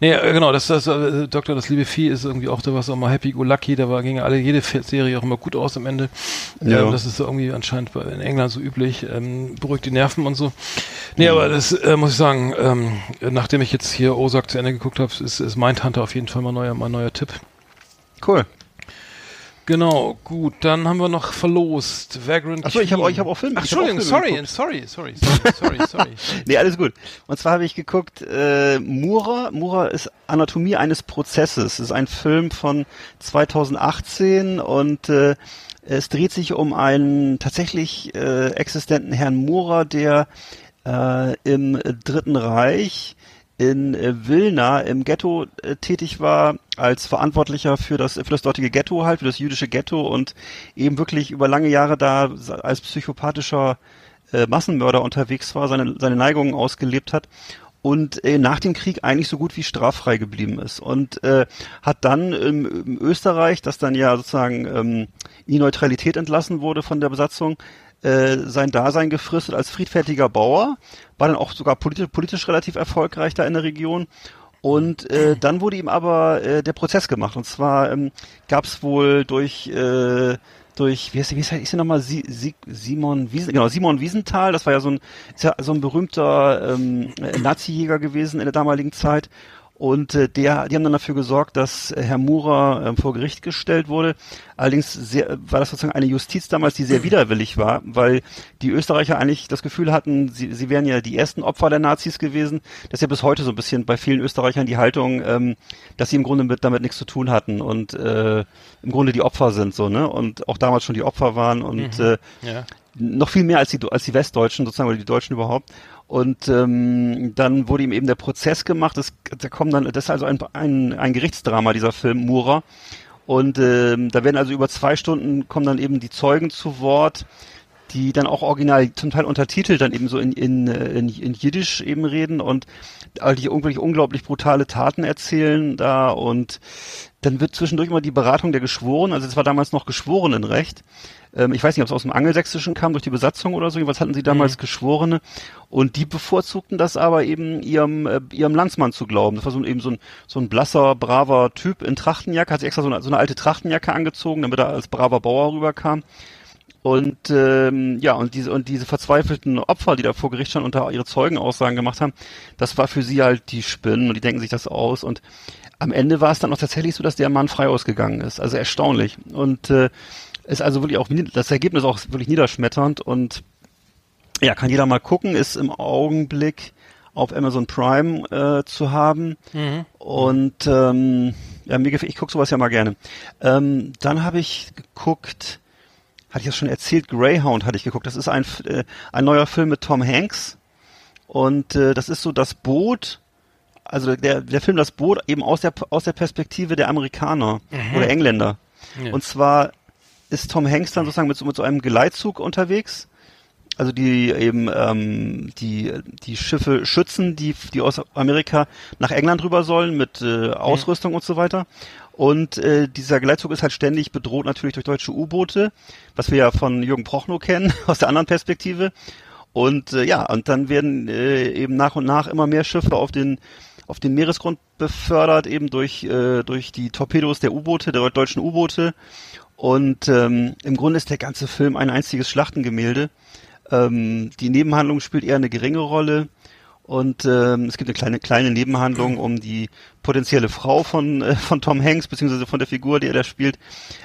Nee, äh, genau, das, das äh, Doktor, das liebe Vieh ist irgendwie auch, da war es auch mal happy go lucky, da war, ging ja alle, jede Serie auch immer gut aus am Ende. Ja. Ähm, das ist so irgendwie anscheinend bei- in England so üblich, ähm, beruhigt die Nerven und so. Nee, aber das äh, muss ich sagen, ähm, nachdem ich jetzt hier Ozark zu Ende geguckt habe, ist, ist Mindhunter auf jeden Fall mal neuer, mal neuer Tipp. Cool. Genau, gut, dann haben wir noch verlost. Vagrant Achso, ich habe ich hab auch Filme. Ach, Entschuldigung, sorry, geguckt. sorry, sorry, sorry, sorry, [LAUGHS] sorry. Nee, alles gut. Und zwar habe ich geguckt, äh, Mura. Mura ist Anatomie eines Prozesses. Es ist ein Film von 2018 und äh, es dreht sich um einen tatsächlich äh, existenten Herrn Mura, der äh, im Dritten Reich in äh, Wilna im Ghetto äh, tätig war als Verantwortlicher für das für das dortige Ghetto halt für das jüdische Ghetto und eben wirklich über lange Jahre da als psychopathischer äh, Massenmörder unterwegs war, seine seine Neigungen ausgelebt hat und äh, nach dem Krieg eigentlich so gut wie straffrei geblieben ist und äh, hat dann im, im Österreich, das dann ja sozusagen ähm, in die Neutralität entlassen wurde von der Besatzung, äh, sein Dasein gefristet als friedfertiger Bauer, war dann auch sogar politisch, politisch relativ erfolgreich da in der Region. Und äh, dann wurde ihm aber äh, der Prozess gemacht. Und zwar ähm, gab es wohl durch äh, durch wie heißt, wie heißt, ist er nochmal Sie, Sie, Simon Wiesen, genau Simon Wiesenthal. Das war ja so ein ist ja so ein berühmter ähm, äh, Nazi-Jäger gewesen in der damaligen Zeit. Und äh, der, die haben dann dafür gesorgt, dass äh, Herr Murer äh, vor Gericht gestellt wurde. Allerdings sehr, war das sozusagen eine Justiz damals, die sehr [CLEARS THROAT] widerwillig war, weil die Österreicher eigentlich das Gefühl hatten, sie, sie wären ja die ersten Opfer der Nazis gewesen. Das ist ja bis heute so ein bisschen bei vielen Österreichern die Haltung, ähm, dass sie im Grunde mit, damit nichts zu tun hatten und äh, im Grunde die Opfer sind so, ne? Und auch damals schon die Opfer waren und äh, Ja. noch viel mehr als die, als die Westdeutschen sozusagen oder die Deutschen überhaupt. Und ähm, dann wurde ihm eben der Prozess gemacht. Das, da kommen dann, das ist also ein, ein, ein Gerichtsdrama dieser Film Mura. Und ähm, da werden also über zwei Stunden kommen dann eben die Zeugen zu Wort, die dann auch original zum Teil untertitelt dann eben so in, in, äh, in, in Jiddisch eben reden und die unglaublich, unglaublich brutale Taten erzählen da und dann wird zwischendurch immer die Beratung der Geschworenen, also es war damals noch Geschworenenrecht. Ähm, ich weiß nicht, ob es aus dem Angelsächsischen kam durch die Besatzung oder so, jedenfalls hatten sie damals Geschworene und die bevorzugten das aber eben ihrem, äh, ihrem Landsmann zu glauben. Das war so ein, eben so ein, so ein blasser, braver Typ in Trachtenjacke, hat sich extra so eine, so eine alte Trachtenjacke angezogen, damit er als braver Bauer rüberkam. Und ähm, ja, und diese und diese verzweifelten Opfer, die da vor Gericht standen und da ihre Zeugenaussagen gemacht haben, das war für sie halt die Spinnen und die denken sich das aus. Und am Ende war es dann auch tatsächlich so, dass der Mann frei ausgegangen ist. Also erstaunlich. Und äh, ist also wirklich auch das Ergebnis auch wirklich niederschmetternd und ja, kann jeder mal gucken, ist im Augenblick auf Amazon Prime äh, zu haben. Mhm. Und ähm, ja, mir gefällt, ich gucke sowas ja mal gerne. Ähm, dann habe ich geguckt, hatte ich das schon erzählt, Greyhound hatte ich geguckt. Das ist ein, äh, ein neuer Film mit Tom Hanks. Und äh, das ist so das Boot, also der, der Film Das Boot eben aus der, aus der Perspektive der Amerikaner oder Engländer. Ja. Und zwar ist Tom Hanks dann sozusagen mit so, mit so einem Geleitzug unterwegs. Also die eben ähm, die die Schiffe schützen, die die aus Amerika nach England rüber sollen mit äh, Ausrüstung und so weiter. Und äh, dieser Geleitzug ist halt ständig bedroht natürlich durch deutsche U-Boote, was wir ja von Jürgen Prochnow kennen [LAUGHS] aus der anderen Perspektive. Und äh, ja, und dann werden äh, eben nach und nach immer mehr Schiffe auf den auf den Meeresgrund befördert, eben durch äh, durch die Torpedos der U-Boote, der deutschen U-Boote. Und ähm, im Grunde ist der ganze Film ein einziges Schlachtengemälde. Ähm, die Nebenhandlung spielt eher eine geringe Rolle. Und ähm, es gibt eine kleine kleine Nebenhandlung um die potenzielle Frau von äh, von Tom Hanks beziehungsweise von der Figur, die er da spielt.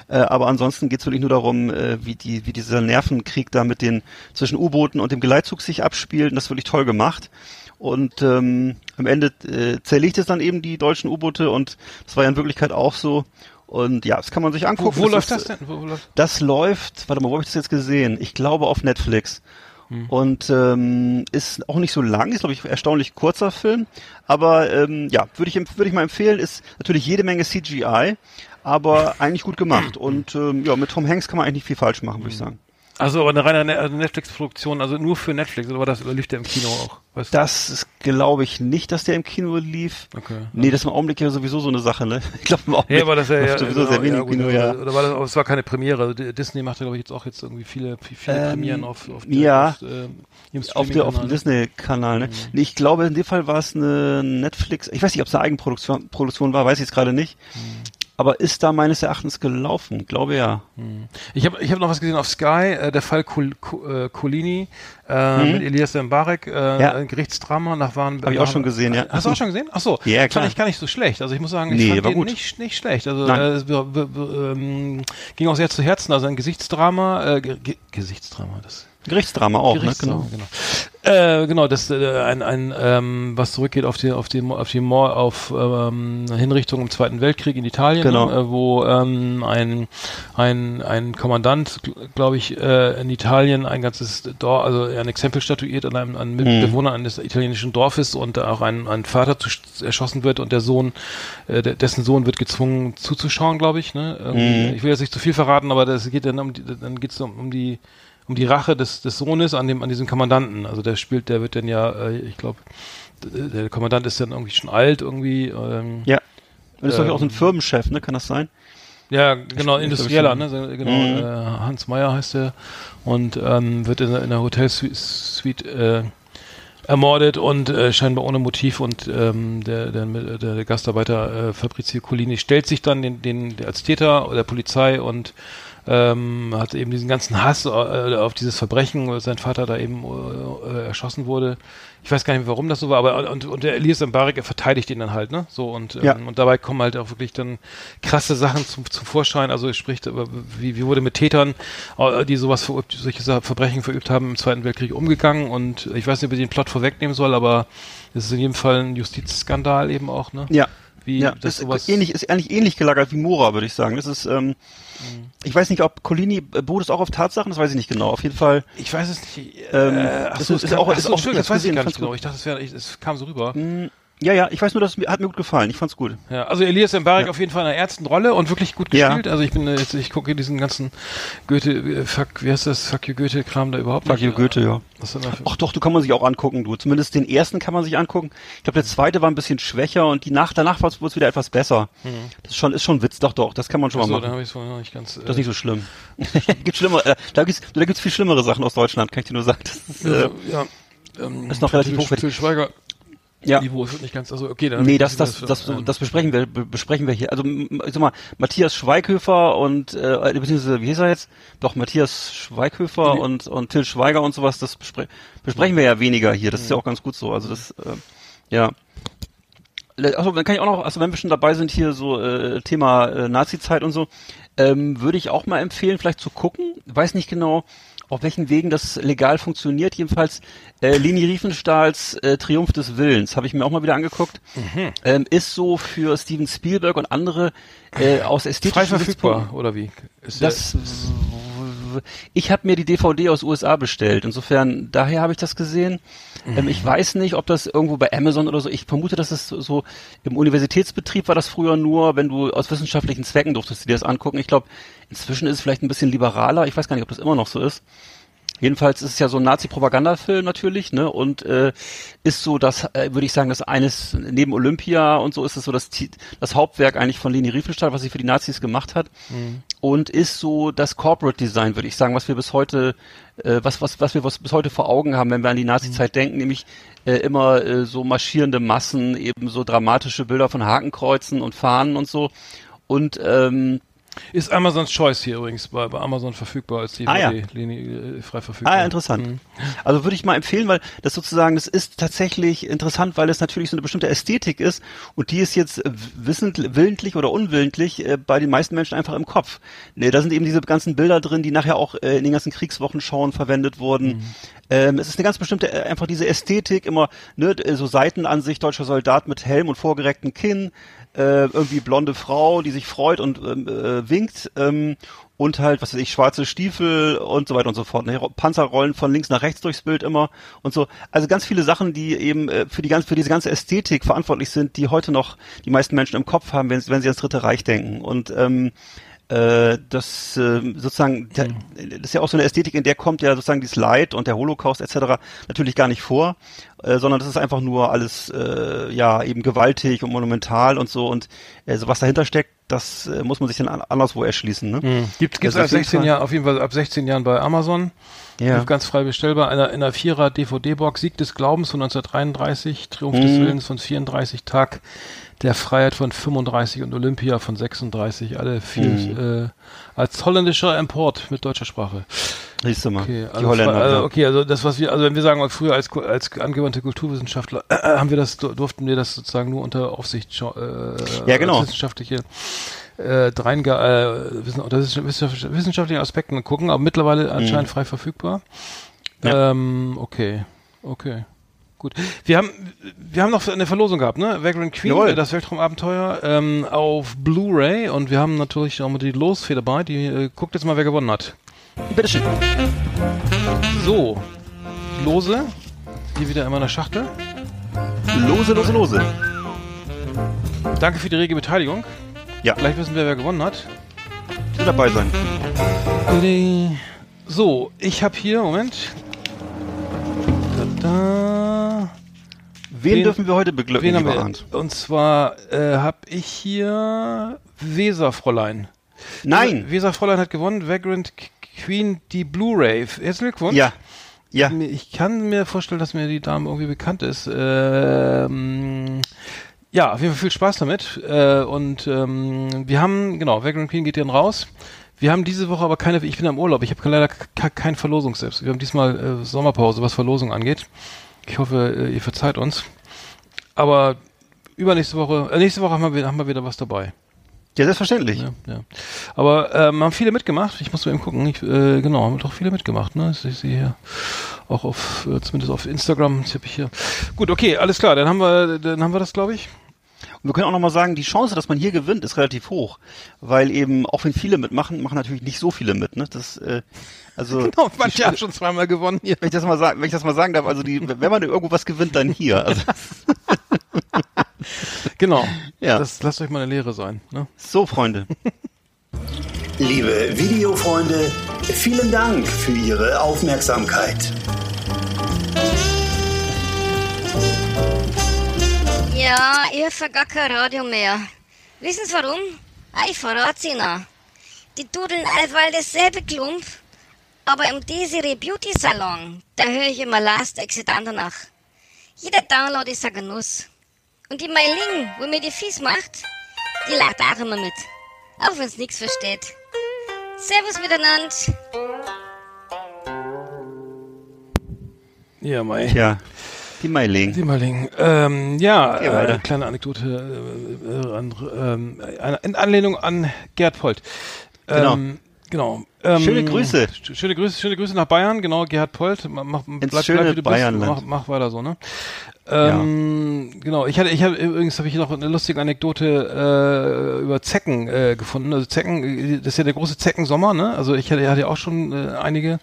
Äh, aber ansonsten geht es wirklich nur darum, äh, wie die wie dieser Nervenkrieg da mit den zwischen U-Booten und dem Geleitzug sich abspielt. Und das ist wirklich toll gemacht. Und ähm, am Ende äh, zerlegt es dann eben die deutschen U-Boote und das war ja in Wirklichkeit auch so. Und ja, das kann man sich Wo, angucken. wo läuft ist, das denn? Wo, wo läuft? Das läuft, warte mal, wo habe ich das jetzt gesehen? Ich glaube auf Netflix. Hm. Und ähm, ist auch nicht so lang, ist glaube ich erstaunlich kurzer Film, aber ähm, ja, würde ich würde ich mal empfehlen, ist natürlich jede Menge CGI, aber eigentlich gut gemacht [CLEARS THROAT] und ähm, ja, mit Tom Hanks kann man eigentlich nicht viel falsch machen, würde ich sagen. Also aber eine reine Ne- also Netflix-Produktion, also nur für Netflix, oder war das oder lief der im Kino auch? Weißt du? Das glaube ich nicht, dass der im Kino lief. Okay. Nee, das ist im Augenblick ja sowieso so eine Sache, ne? [LAUGHS] Ich glaube im Augenblick Ja, aber das ja, ja sowieso sehr wenig ja, gut, Kino, ja. oder war das, aber es war keine Premiere. D- Disney macht ja glaube ich jetzt auch jetzt irgendwie viele viele Ähm, Premieren auf auf ja. auf, äh, Auf, der, auf dem Streaming-Kanal. Disney-Kanal, ne? Nee, ich glaube, in dem Fall war es eine Netflix, ich weiß nicht, ob es eine Eigenproduktion Produktion war, weiß ich jetzt gerade nicht. Aber ist da meines Erachtens gelaufen, glaube ja. Ich habe ich hab noch was gesehen auf Sky, äh, der Fall Col Co äh, Colini äh, mit Elias Mbarek, äh, Mhm. Ja. ein Gerichtsdrama nach Waren. Hab ich auch schon gesehen, ja. Hast du auch schon gesehen? Ach so. Ja, Fand klar. ich gar nicht so schlecht. Also ich muss sagen, ich Nee, fand war den gut. nicht nicht schlecht. Also äh, ähm, ging auch sehr zu Herzen. Also ein Gesichtsdrama, äh, Ge Ge Gesichtsdrama, das Gerichtsdrama auch, ne? Gerichtsdrama, Genau. genau. Äh, genau, das äh, ein, ein ähm, was zurückgeht auf die auf die auf die Mord, auf ähm, Hinrichtung im Zweiten Weltkrieg in Italien, Genau. äh, wo ähm, ein ein ein Kommandant, glaube ich, äh, in Italien ein ganzes Dorf, also ein Exempel statuiert an einem an Mhm. Bewohnern eines italienischen Dorfes und auch ein, ein Vater zu, erschossen wird und der Sohn, äh, dessen Sohn wird gezwungen zuzuschauen, glaube ich. Ne? Irgendwie, Mhm. Ich will jetzt nicht zu viel verraten, aber das geht dann um die, dann geht's um, um die um die Rache des, des Sohnes an dem an diesem Kommandanten. Also der spielt, der wird dann ja, äh, ich glaube, der Kommandant ist dann irgendwie schon alt irgendwie. Ähm, Ja. Und ist doch Ähm, auch so ein Firmenchef, ne? Kann das sein? ja, genau, Industrieller, ne? Genau, Mhm. äh, Hans Meyer heißt er und ähm, wird in, in einer Hotelsuite äh, ermordet und äh, scheinbar ohne Motiv und ähm, der, der, der, der Gastarbeiter äh, Fabrizio Collini stellt sich dann den, den als Täter der Polizei und ähm, hat eben diesen ganzen Hass äh, auf dieses Verbrechen, weil sein Vater da eben äh, erschossen wurde. Ich weiß gar nicht mehr, warum das so war, aber und, und der Elias Mbarek, er verteidigt ihn dann halt, ne? So und, ähm, Ja. und dabei kommen halt auch wirklich dann krasse Sachen zum, zum Vorschein. Also spricht über, wie, wie wurde mit Tätern, äh, die sowas verübt, solche Verbrechen verübt haben im Zweiten Weltkrieg umgegangen und ich weiß nicht, ob ich den Plot vorwegnehmen soll, aber es ist in jedem Fall ein Justizskandal eben auch, ne? Ja. Wie ja, das ist sowas ähnlich, ist eigentlich ähnlich gelagert wie Mora, würde ich sagen. Das ist, ähm, ich weiß nicht, ob Colini äh, beruht es auch auf Tatsachen, das weiß ich nicht genau. Auf jeden Fall, Ich weiß es nicht. Ähm, äh, ach das ist kam- auch- ist so, auch- ich das weiß ich gar nicht genau. Ich dachte, es, wäre, ich- es kam so rüber. Ja, ja, ich weiß nur, mir, hat mir gut gefallen. Ich fand's gut. Ja, also Elias Mbarek Ja. auf jeden Fall in einer ernsten Rolle und wirklich gut Ja. gespielt. Also ich bin äh, jetzt, ich gucke diesen ganzen Goethe, äh, fuck, wie heißt das, fuck you Goethe-Kram da überhaupt Fuck nicht. you, Goethe, ja. Was denn Ach doch, du kann man sich auch angucken, du. Zumindest den ersten kann man sich angucken. Ich glaube, der zweite war ein bisschen schwächer und die Nacht danach wurde es wieder etwas besser. Das ist schon, ist schon Witz, doch, doch, das kann man schon Ach so, mal dann machen. ich es wohl noch nicht ganz. Äh, Das ist nicht so schlimm. [LAUGHS] gibt schlimmere, äh, da gibt's, da gibt's viel schlimmere Sachen aus Deutschland, kann ich dir nur sagen. Das ist, äh, äh, ja. Ähm, ist noch relativ hochwertig. Schweiger ja. Niveau ist nicht ganz. Also okay, dann Nee, das, das, das, ähm, das besprechen wir, be- besprechen wir hier. Also, ich sag mal, Matthias Schweighöfer und, äh, beziehungsweise, wie hieß er jetzt? Doch, Matthias Schweighöfer Nee. und, und Till Schweiger und sowas, das bespre besprechen wir ja weniger hier. Das ist ja auch ganz gut so. Also, das, äh, ja. Achso, dann kann ich auch noch, also wenn wir schon dabei sind hier so äh, Thema äh, Nazi-Zeit und so, ähm, würde ich auch mal empfehlen, vielleicht zu gucken. Weiß nicht genau, auf welchen Wegen das legal funktioniert. Jedenfalls äh, Leni Riefenstahls äh, Triumph des Willens habe ich mir auch mal wieder angeguckt. Ähm, ist so für Steven Spielberg und andere äh, aus ästhetischen frei verfügbar oder wie? Ist das, ich habe mir die DVD aus USA bestellt. Insofern, daher habe ich das gesehen. Ähm, ich weiß nicht, ob das irgendwo bei Amazon oder so. Ich vermute, dass es so, so im Universitätsbetrieb war das früher nur, wenn du aus wissenschaftlichen Zwecken durftest du dir das angucken. Ich glaube, inzwischen ist es vielleicht ein bisschen liberaler. Ich weiß gar nicht, ob das immer noch so ist. Jedenfalls ist es ja so ein Nazi-Propagandafilm natürlich, ne? Und äh, ist so das, äh, würde ich sagen, das eines neben Olympia und so ist es so das, das Hauptwerk eigentlich von Leni Riefenstahl, was sie für die Nazis gemacht hat. Und ist so das Corporate Design, würde ich sagen, was wir bis heute, äh, was, was, was wir was bis heute vor Augen haben, wenn wir an die Nazi-Zeit denken, nämlich äh, immer äh, so marschierende Massen, eben so dramatische Bilder von Hakenkreuzen und Fahnen und so. Und ähm, Ist Amazons Choice hier übrigens bei, bei Amazon verfügbar als DVD, Ah, ja. Linie, äh, frei verfügbar. Ah, ja, interessant. Mhm. Also würde ich mal empfehlen, weil das sozusagen, das ist tatsächlich interessant, weil es natürlich so eine bestimmte Ästhetik ist und die ist jetzt wissend, willentlich oder unwillentlich äh, bei den meisten Menschen einfach im Kopf. Ne, da sind eben diese ganzen Bilder drin, die nachher auch äh, in den ganzen Kriegswochenschauen verwendet wurden. Ähm, es ist eine ganz bestimmte, äh, einfach diese Ästhetik, immer ne, so Seitenansicht, deutscher Soldat mit Helm und vorgerecktem Kinn, äh, irgendwie blonde Frau, die sich freut und ähm, äh, winkt ähm, und halt, was weiß ich, schwarze Stiefel und so weiter und so fort. Ne? Panzer rollen von links nach rechts durchs Bild immer und so. Also ganz viele Sachen, die eben äh, für die ganz, für diese ganze Ästhetik verantwortlich sind, die heute noch die meisten Menschen im Kopf haben, wenn, wenn sie ans Dritte Reich denken. Und ähm, äh, das äh, sozusagen, der, das ist ja auch so eine Ästhetik, in der kommt ja sozusagen dieses Leid und der Holocaust etc. natürlich gar nicht vor, äh, sondern das ist einfach nur alles äh, ja eben gewaltig und monumental und so und äh, so was dahinter steckt, das äh, muss man sich dann an- anderswo erschließen. Ne? Mhm. Gibt gibt's Also ab auf jeden 16 Fall. Jahren, auf jeden Fall ab 16 Jahren bei Amazon. Ja. Ganz frei bestellbar. In einer, in einer Vierer DVD-Box Sieg des Glaubens von 1933, Triumph des Mhm. Willens von 34, Tag der Freiheit von 35 und Olympia von 36. Alle viel Mhm. äh, als holländischer Import mit deutscher Sprache. Siehst du mal, Okay, die also, Holländer. also okay, also das was wir, also wenn wir sagen früher als als angewandte Kulturwissenschaftler äh, haben wir das durften wir das sozusagen nur unter Aufsicht äh, Ja, genau. wissenschaftliche äh, dreinge äh, wissen, unter wissenschaftlichen Aspekten gucken, aber mittlerweile anscheinend frei verfügbar. Mhm. Ja. Ähm, okay, okay. Gut. Wir haben, wir haben noch eine Verlosung gehabt, ne? Vagrant Queen, Jawohl. das Weltraumabenteuer, ähm, auf Blu-ray und wir haben natürlich auch mal die Losfee dabei, die, äh, guckt jetzt mal, wer gewonnen hat. Bitteschön. So, Lose. Hier wieder in meiner Schachtel. Lose, lose, lose. Danke für die rege Beteiligung. Ja. Gleich wissen wir, wer gewonnen hat. Sie dabei sein. So, ich habe hier, Moment. Da. Wen, Wen- dürfen wir heute beglücken, lieber wir? Arndt? Und zwar äh, habe ich hier Weserfräulein. Nein. Weserfräulein hat gewonnen. Vagrant Queen, die Blu-ray. Herzlichen Glückwunsch. Ja. Ja. Ich kann mir vorstellen, dass mir die Dame irgendwie bekannt ist. Ähm, ja, auf jeden Fall viel Spaß damit. Äh, und ähm, wir haben, genau, Vagrant Queen geht dann raus. Wir haben diese Woche aber keine, ich bin im Urlaub, ich habe leider ke- kein Verlosungstipps. Wir haben diesmal äh, Sommerpause, was Verlosung angeht. Ich hoffe, äh, ihr verzeiht uns. Aber übernächste Woche, äh, nächste Woche haben wir, wieder- haben wir wieder was dabei. Ja, selbstverständlich. Ja, ja. Aber ähm, haben viele mitgemacht. Ich muss mal eben gucken. Ich, äh, genau, haben doch viele mitgemacht. Ne? Ich sehe hier auch auf, äh, zumindest auf Instagram. Das hab ich hier. Gut, okay, alles klar. Dann haben wir, dann haben wir das, glaube ich. Und wir können auch nochmal sagen, die Chance, dass man hier gewinnt, ist relativ hoch. Weil eben, auch wenn viele mitmachen, machen natürlich nicht so viele mit. Ne? Das, äh, also, [LAUGHS] Genau, manche haben schon zweimal gewonnen hier. wenn ich das mal sagen, wenn ich das mal sagen darf, also die, wenn man irgendwo was gewinnt, dann hier. Also, [LAUGHS] Genau. Ja. Das lasst euch mal eine Lehre sein. Ne? so, Freunde. Liebe Videofreunde, vielen Dank für Ihre Aufmerksamkeit. Ja, ich hab gar kein Radio mehr. Wissen Sie warum? Ah, ich verrat's Ihnen. Die dudeln allweil dasselbe Klump, aber im Desiree Beauty Salon, da höre ich immer Last Exit Andernach. Jeder Download ist ein Genuss. Und die Meiling, wo mir die Fies macht, die lacht auch immer mit. Auch wenn's nix versteht. Servus miteinander. Ja, Mai. Ja, die Meiling. Die Meiling. Ähm, ja, äh, kleine Anekdote äh, äh, an, eine, in Anlehnung an Gerd Polt. Genau. Ähm, genau. Ähm, Schöne Grüße. sch- Schöne Grüße, schöne Grüße nach Bayern, genau, Gerhard Polt. Mach, mach, bleib, schöne bleib, wie du Bayernland. bist. Mach, mach weiter so, ne? Ähm, Genau, ich hatte, ich habe übrigens habe ich noch eine lustige Anekdote äh, über Zecken äh, gefunden. Also Zecken, das ist ja der große Zeckensommer, ne? Also ich hatte, hatte ja auch schon äh, einige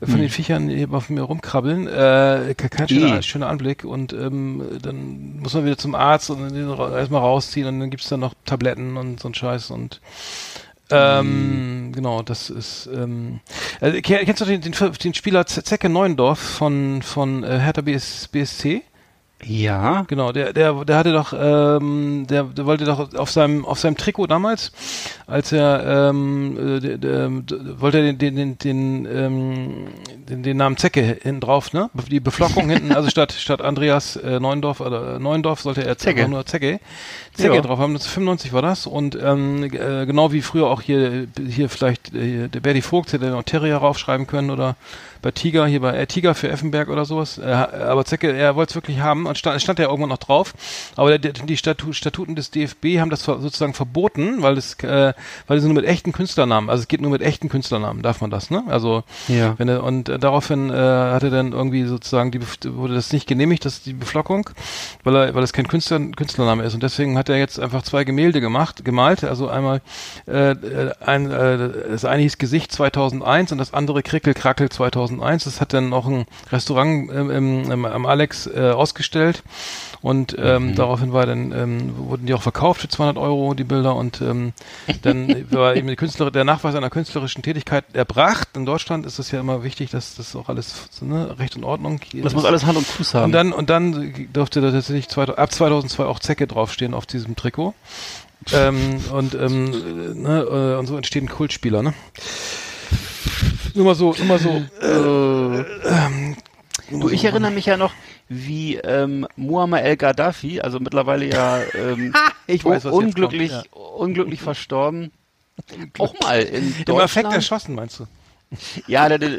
von Hm. den Viechern die auf mir rumkrabbeln. Äh, ke- kein schöner, schöner Anblick und ähm, dann muss man wieder zum Arzt und den erstmal rausziehen und dann gibt's dann noch Tabletten und so ein Scheiß und ähm, genau, das ist. Ähm, äh, ke- kennst du den, den, den Spieler Zecke Neuendorf von von äh, Hertha BS, BSC? Ja. Genau, der, der, der hatte doch, ähm, der, der wollte doch auf seinem, auf seinem Trikot damals, als er, ähm, äh, der, der, der, wollte er den, den, den, den, ähm, den, den Namen Zecke hinten drauf, ne? Die Beflockung [LAUGHS] hinten, also statt, statt Andreas äh, Neuendorf oder äh, Neuendorf sollte er Zecke. nur Zecke, Zecke Ja. drauf haben. Das 95 war das und ähm, äh, genau wie früher auch hier, hier vielleicht äh, der Berdi Vogt hätte noch Terrier raufschreiben können oder bei Tiger, hier bei äh, Tiger für Effenberg oder sowas. Äh, aber Zecke, er wollte es wirklich haben und stand, stand ja irgendwann noch drauf. Aber der, die Statu Statuten des DFB haben das sozusagen verboten, weil es, äh, weil es nur mit echten Künstlernamen, also es geht nur mit echten Künstlernamen, darf man das, ne? Also Ja. wenn er, und äh, daraufhin äh, hat er dann irgendwie sozusagen die wurde das nicht genehmigt, das die Beflockung, weil er, weil es kein Künstler, Künstlername ist und deswegen hat er jetzt einfach zwei Gemälde gemacht, gemalt, also einmal äh, äh, ein, äh, das eine hieß Gesicht 2001 und das andere Krickel Krackel 2001. Das hat dann noch ein Restaurant ähm, im, am Alex äh, ausgestellt und ähm, daraufhin war dann ähm, wurden die auch verkauft für 200 Euro die Bilder und ähm, dann [LAUGHS] war eben die Künstler, der Nachweis einer künstlerischen Tätigkeit erbracht. In Deutschland ist es ja immer wichtig, dass das auch alles ne, Recht und Ordnung. Das muss alles Hand und Fuß haben. Und dann und dann durfte da tatsächlich 2000, ab 2002 auch Zecke draufstehen auf diesem Trikot. ähm, und ähm, äh, ne, äh, und so entsteht ein Kultspieler, ne? Nur mal so, nur mal so. Äh, du, ich erinnere mich ja noch, wie ähm, Muammar el-Gaddafi, also mittlerweile ja ähm, [LAUGHS] Ich weiß, was jetzt unglücklich, kommt, unglücklich verstorben, [LAUGHS] auch mal in Im Affekt Deutschland. erschossen, meinst du? Ja, der, der,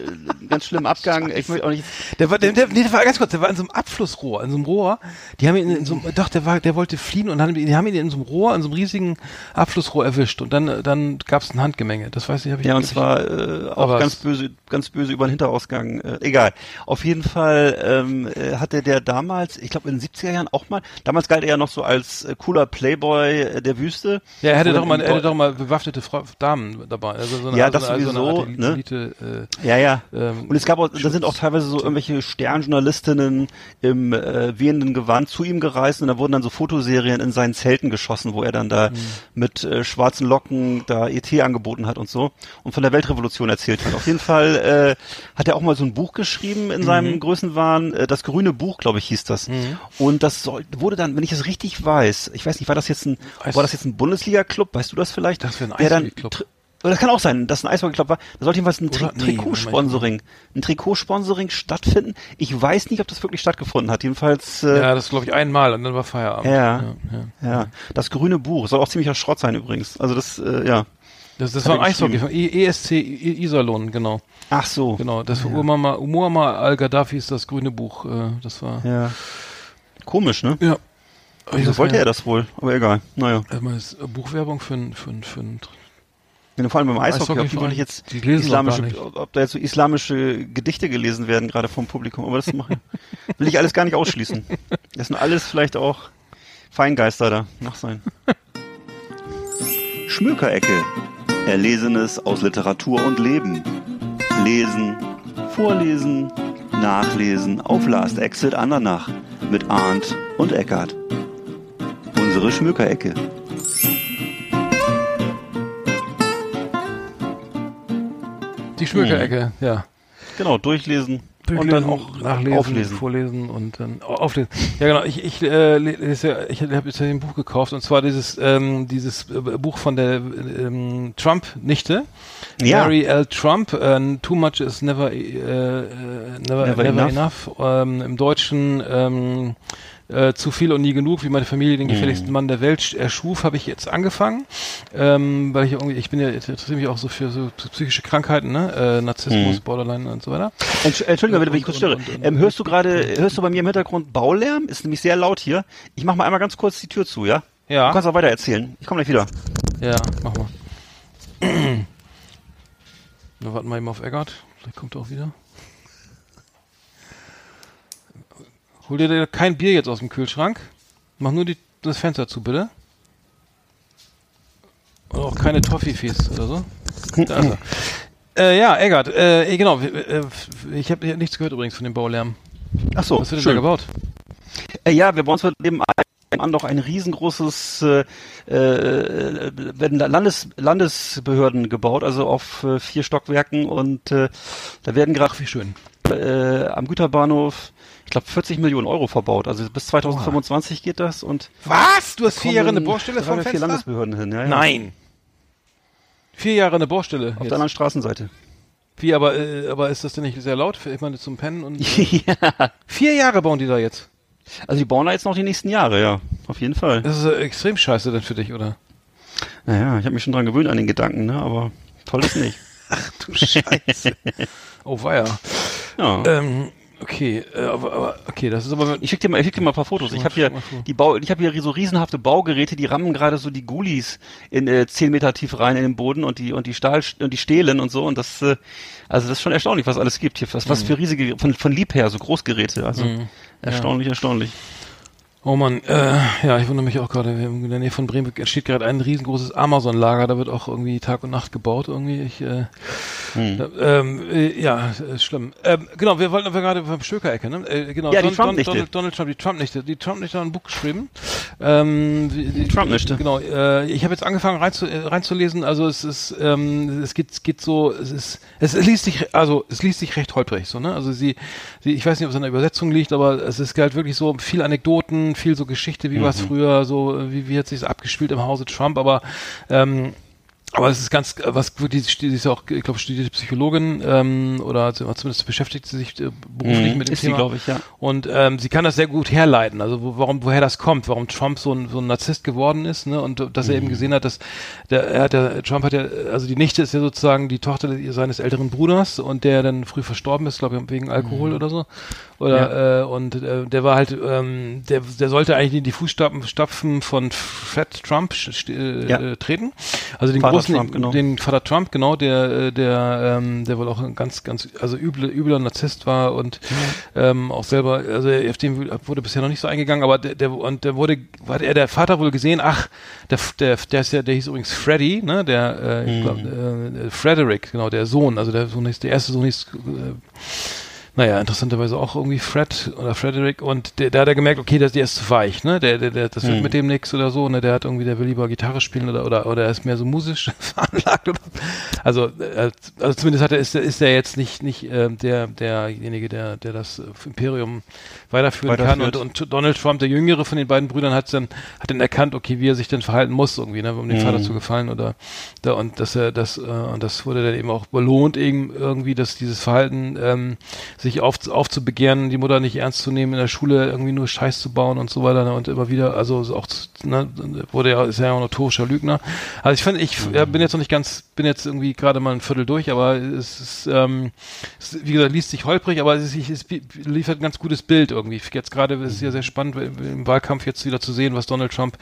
ganz schlimm Abgang. Ich möchte auch nicht. Der war, der, der, nee, der war ganz kurz, der war in so einem Abflussrohr, in so einem Rohr. Die haben ihn in so einem, doch, der war, der wollte fliehen und haben, die haben ihn in so einem Rohr, in so einem riesigen Abflussrohr erwischt und dann, dann gab es ein Handgemenge. Das weiß ich, habe ich Ja, und zwar äh, auch ganz böse, ganz böse über den Hinterausgang. Äh, egal. Auf jeden Fall ähm, äh, hatte der damals, ich glaube in den 70er Jahren auch mal, damals galt er ja noch so als äh, cooler Playboy äh, der Wüste. Ja, er hätte Wo doch mal, er hätte in- doch mal bewaffnete Frau, Damen dabei. Also so eine, Ja, also das eine, sowieso, so eine Art ne? Elite, äh, Ja, ja. ähm, Und es gab auch, da sind auch teilweise so irgendwelche Sternjournalistinnen im äh, wehenden Gewand zu ihm gereist und da wurden dann so Fotoserien in seinen Zelten geschossen, wo er dann da mit äh, schwarzen Locken da ET angeboten hat und so und von der Weltrevolution erzählt hat. Auf jeden Fall äh, hat er auch mal so ein Buch geschrieben in seinem Größenwahn, äh, das grüne Buch, glaube ich, hieß das. Und das soll, wurde dann, wenn ich es richtig weiß, ich weiß nicht, war das jetzt ein, war das jetzt ein Bundesliga-Club, weißt du das vielleicht? Das wäre ein Eishockey-Club. Oder das kann auch sein, dass ein Eishockey-Club war. Da sollte jedenfalls ein Tri nee, Trikotsponsoring, ein Trikotsponsoring stattfinden. Ich weiß nicht, ob das wirklich stattgefunden hat. Jedenfalls, äh, ja, das glaube ich einmal und dann war Feierabend. Ja. ja, ja. ja, das grüne Buch soll auch ziemlicher Schrott sein übrigens. Also das, äh, ja. Das, das war ein Eishockey. I- ESC Iserlohn, genau. Ach so. Genau, das war Muammar, Muammar al-Gaddafi ist das grüne Buch, äh, das war. Ja. Komisch, ne? Ja. Wieso wollte er das wohl? Aber egal. Naja. Äh, Buchwerbung für ein, für ein, für ein Wenn du vor allem beim Eishockey, ob die Eishockeyverein, wirklich jetzt islamische, ob, ob da jetzt so islamische Gedichte gelesen werden, gerade vom Publikum. Aber das mache will ich alles gar nicht ausschließen. Das sind alles vielleicht auch Feingeister da. Nach sein. Schmökerecke. Erlesenes aus Literatur und Leben. Lesen, vorlesen, nachlesen auf Last Exit Andernach mit Arndt und Eckart. Unsere Schmökerecke. Die Schmökerecke, ja. Genau, durchlesen. Und dann auch nachlesen, auflesen. vorlesen und dann au- auflesen. Ja genau, ich ich äh, lese ich habe jetzt ein Buch gekauft und zwar dieses ähm, dieses äh, Buch von der ähm, Trump Nichte. Ja. Mary L. Trump, äh, Too Much is Never, äh, äh, never, Never never, Enough. Enough. Ähm, Im Deutschen ähm, äh, Zu viel und nie genug, wie meine Familie den gefährlichsten Mann der Welt sch- erschuf, habe ich jetzt angefangen, ähm, weil ich irgendwie, ich bin ja interessiere mich auch so für so psychische Krankheiten, ne, äh, Narzissmus, Borderline und so weiter. Entsch Entschuldigung, bitte, wenn ich kurz störe. Ähm, hörst du gerade, hörst du bei mir im Hintergrund Baulärm? Ist nämlich sehr laut hier. Ich mach mal einmal ganz kurz die Tür zu, ja? Ja. Du kannst auch weiter erzählen. Ich komme gleich wieder. Ja, mach mal. [CLEARS THROAT] Wir warten mal eben auf Eggert. Vielleicht kommt er auch wieder. Hol dir kein Bier jetzt aus dem Kühlschrank. Mach nur die, das Fenster zu, bitte. Und auch keine Toffifees oder so. Da ist er. Äh, ja, Eggert, äh, genau. äh, Ich habe nichts gehört übrigens von dem Baulärm. Ach so, Was wird denn da gebaut? Äh, ja, wir bauen uns neben an noch ein riesengroßes äh, äh, werden da Landes, Landesbehörden gebaut, also auf äh, vier Stockwerken und äh, da werden gerade wie schön. äh, am Güterbahnhof, ich glaube 40 Millionen Euro verbaut. Also bis 2025 geht das und Was? Du hast vier Jahre eine drei vom oder vier Fenster? Landesbehörden hin. Ja, ja. Nein. Vier Jahre eine Baustelle. Auf jetzt. der anderen Straßenseite. Wie, aber, äh, aber ist das denn nicht sehr laut? Ich meine, zum Pennen und. [LAUGHS] ja. Vier Jahre bauen die da jetzt. Also die bauen da jetzt noch die nächsten Jahre, ja. Auf jeden Fall. Das ist äh, extrem scheiße denn für dich, oder? Naja, ich habe mich schon dran gewöhnt an den Gedanken, ne? Aber toll ist nicht. [LAUGHS] Du Scheiße. [LAUGHS] oh, weia. Ja. Ähm, okay, äh, aber, aber, okay, das ist aber. Ich schick dir mal, ich schick dir mal ein paar Fotos. Ich habe hier die Bau, ich habe hier so riesenhafte Baugeräte, die rammen gerade so die Gulis in äh, 10 Meter tief rein in den Boden und die und die Stahl und die Stehlen und so und das, äh, also das ist schon erstaunlich, was alles gibt hier, was, Mhm. was für riesige von von Lieb her so Großgeräte, also erstaunlich, erstaunlich. Oh man, äh, ja, ich wundere mich auch gerade. wir In der Nähe von Bremen entsteht gerade ein riesengroßes Amazon-Lager. Da wird auch irgendwie Tag und Nacht gebaut. Irgendwie, ich, äh, Hm. da, ähm, äh, ja, ist schlimm. Ähm, genau, wir wollten aber gerade beim Stöker-Ecke, ne? Äh, genau, Ja, die Don- Don- Trump-Nichte. Donald, Donald Trump, die Trump-Nichte. Die Trump-Nichte hat ein Buch geschrieben. Ähm, die, Trump-Nichte. Genau, äh, ich habe jetzt angefangen reinzu, äh, reinzulesen. Also es ist, ähm, es geht, geht so, es ist, es liest sich, also es liest sich recht holprig, so ne? Also sie, sie ich weiß nicht, ob es an der Übersetzung liegt, aber es ist halt wirklich so viel Anekdoten, viel so Geschichte, wie war es früher, so wie, wie hat sich abgespielt im Hause Trump, aber ähm, aber es ist ganz, was die, die ist ja auch, ich glaube, studierte Psychologin ähm, oder zumindest beschäftigt sie sich äh, beruflich mit dem Ist Thema. glaube ich, ja. Und ähm, sie kann das sehr gut herleiten, also wo, warum, woher das kommt, warum Trump so ein, so ein Narzisst geworden ist, ne? Und dass er eben gesehen hat, dass der, er hat ja, Trump hat ja, also die Nichte ist ja sozusagen die Tochter seines älteren Bruders und der dann früh verstorben ist, glaube ich, wegen Alkohol oder so. Oder äh, und äh, der war halt, ähm, der, der sollte eigentlich in die Fußstapfen Stapfen von Fred Trump äh, Ja. äh, treten. Also den Vater großen, Trump, genau. den Vater Trump, genau, der, äh, der, ähm, der wohl auch ein ganz, ganz, also üble, übler Narzisst war und ähm, auch selber, also auf den wurde bisher noch nicht so eingegangen, aber der, der und der wurde, hat er der Vater wohl gesehen, ach, der, der, der ist ja, der hieß übrigens Freddy, ne, der, äh, ich glaub, äh, Frederick, genau, der Sohn, also der Sohn hieß, der erste Sohn hieß, äh, naja, interessanterweise auch irgendwie Fred oder Frederick und der, der hat er gemerkt, okay, der, der ist zu weich, ne? Der, der, der das wird mit dem nix oder so, ne? Der hat irgendwie, der will lieber Gitarre spielen oder oder oder er ist mehr so musisch [LAUGHS] veranlagt oder also, äh, also zumindest hat er ist, ist er jetzt nicht nicht äh, der derjenige, der der das Imperium weiterführen kann Weiterführt. und, und Donald Trump, der jüngere von den beiden Brüdern, hat dann hat dann erkannt, okay, wie er sich denn verhalten muss irgendwie, ne, um dem Vater zu gefallen oder da und dass er das äh, und das wurde dann eben auch belohnt eben irgendwie, dass dieses Verhalten ähm, sich auf, aufzubegehren, die Mutter nicht ernst zu nehmen, in der Schule irgendwie nur Scheiß zu bauen und so weiter ne, und immer wieder, also so auch zu- ne, wurde ja ist ja auch ein notorischer Lügner. Also ich finde, ich ja, bin jetzt noch nicht ganz, bin jetzt irgendwie gerade mal ein Viertel durch, aber es ist, ähm, es, wie gesagt, liest sich holprig, aber es, ist, es liefert ein ganz gutes Bild irgendwie. Jetzt gerade ist es ja sehr spannend im Wahlkampf jetzt wieder zu sehen, was Donald Trump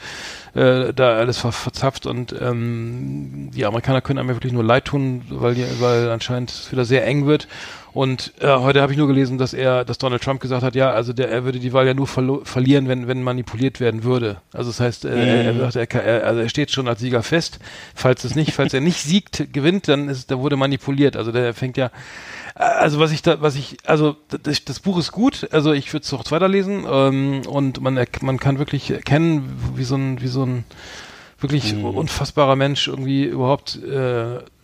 äh, da alles ver verzapft und ähm, die Amerikaner können einem wirklich nur leid tun, weil, die, weil anscheinend es wieder sehr eng wird. Und äh, heute habe ich nur gelesen, dass er, dass Donald Trump gesagt hat, ja, also der, er würde die Wahl ja nur verlieren, wenn, wenn manipuliert werden würde. Also das heißt, äh, er, sagt, er, kann- er, also er steht schon als Sieger fest. Falls es nicht, falls er nicht siegt, gewinnt, dann ist, da wurde manipuliert. Also der fängt ja, also was ich da, was ich, also das, das Buch ist gut, also ich würde es auch weiterlesen ähm, und man man kann wirklich erkennen, wie so ein, wie so ein wirklich unfassbarer Mensch irgendwie überhaupt äh,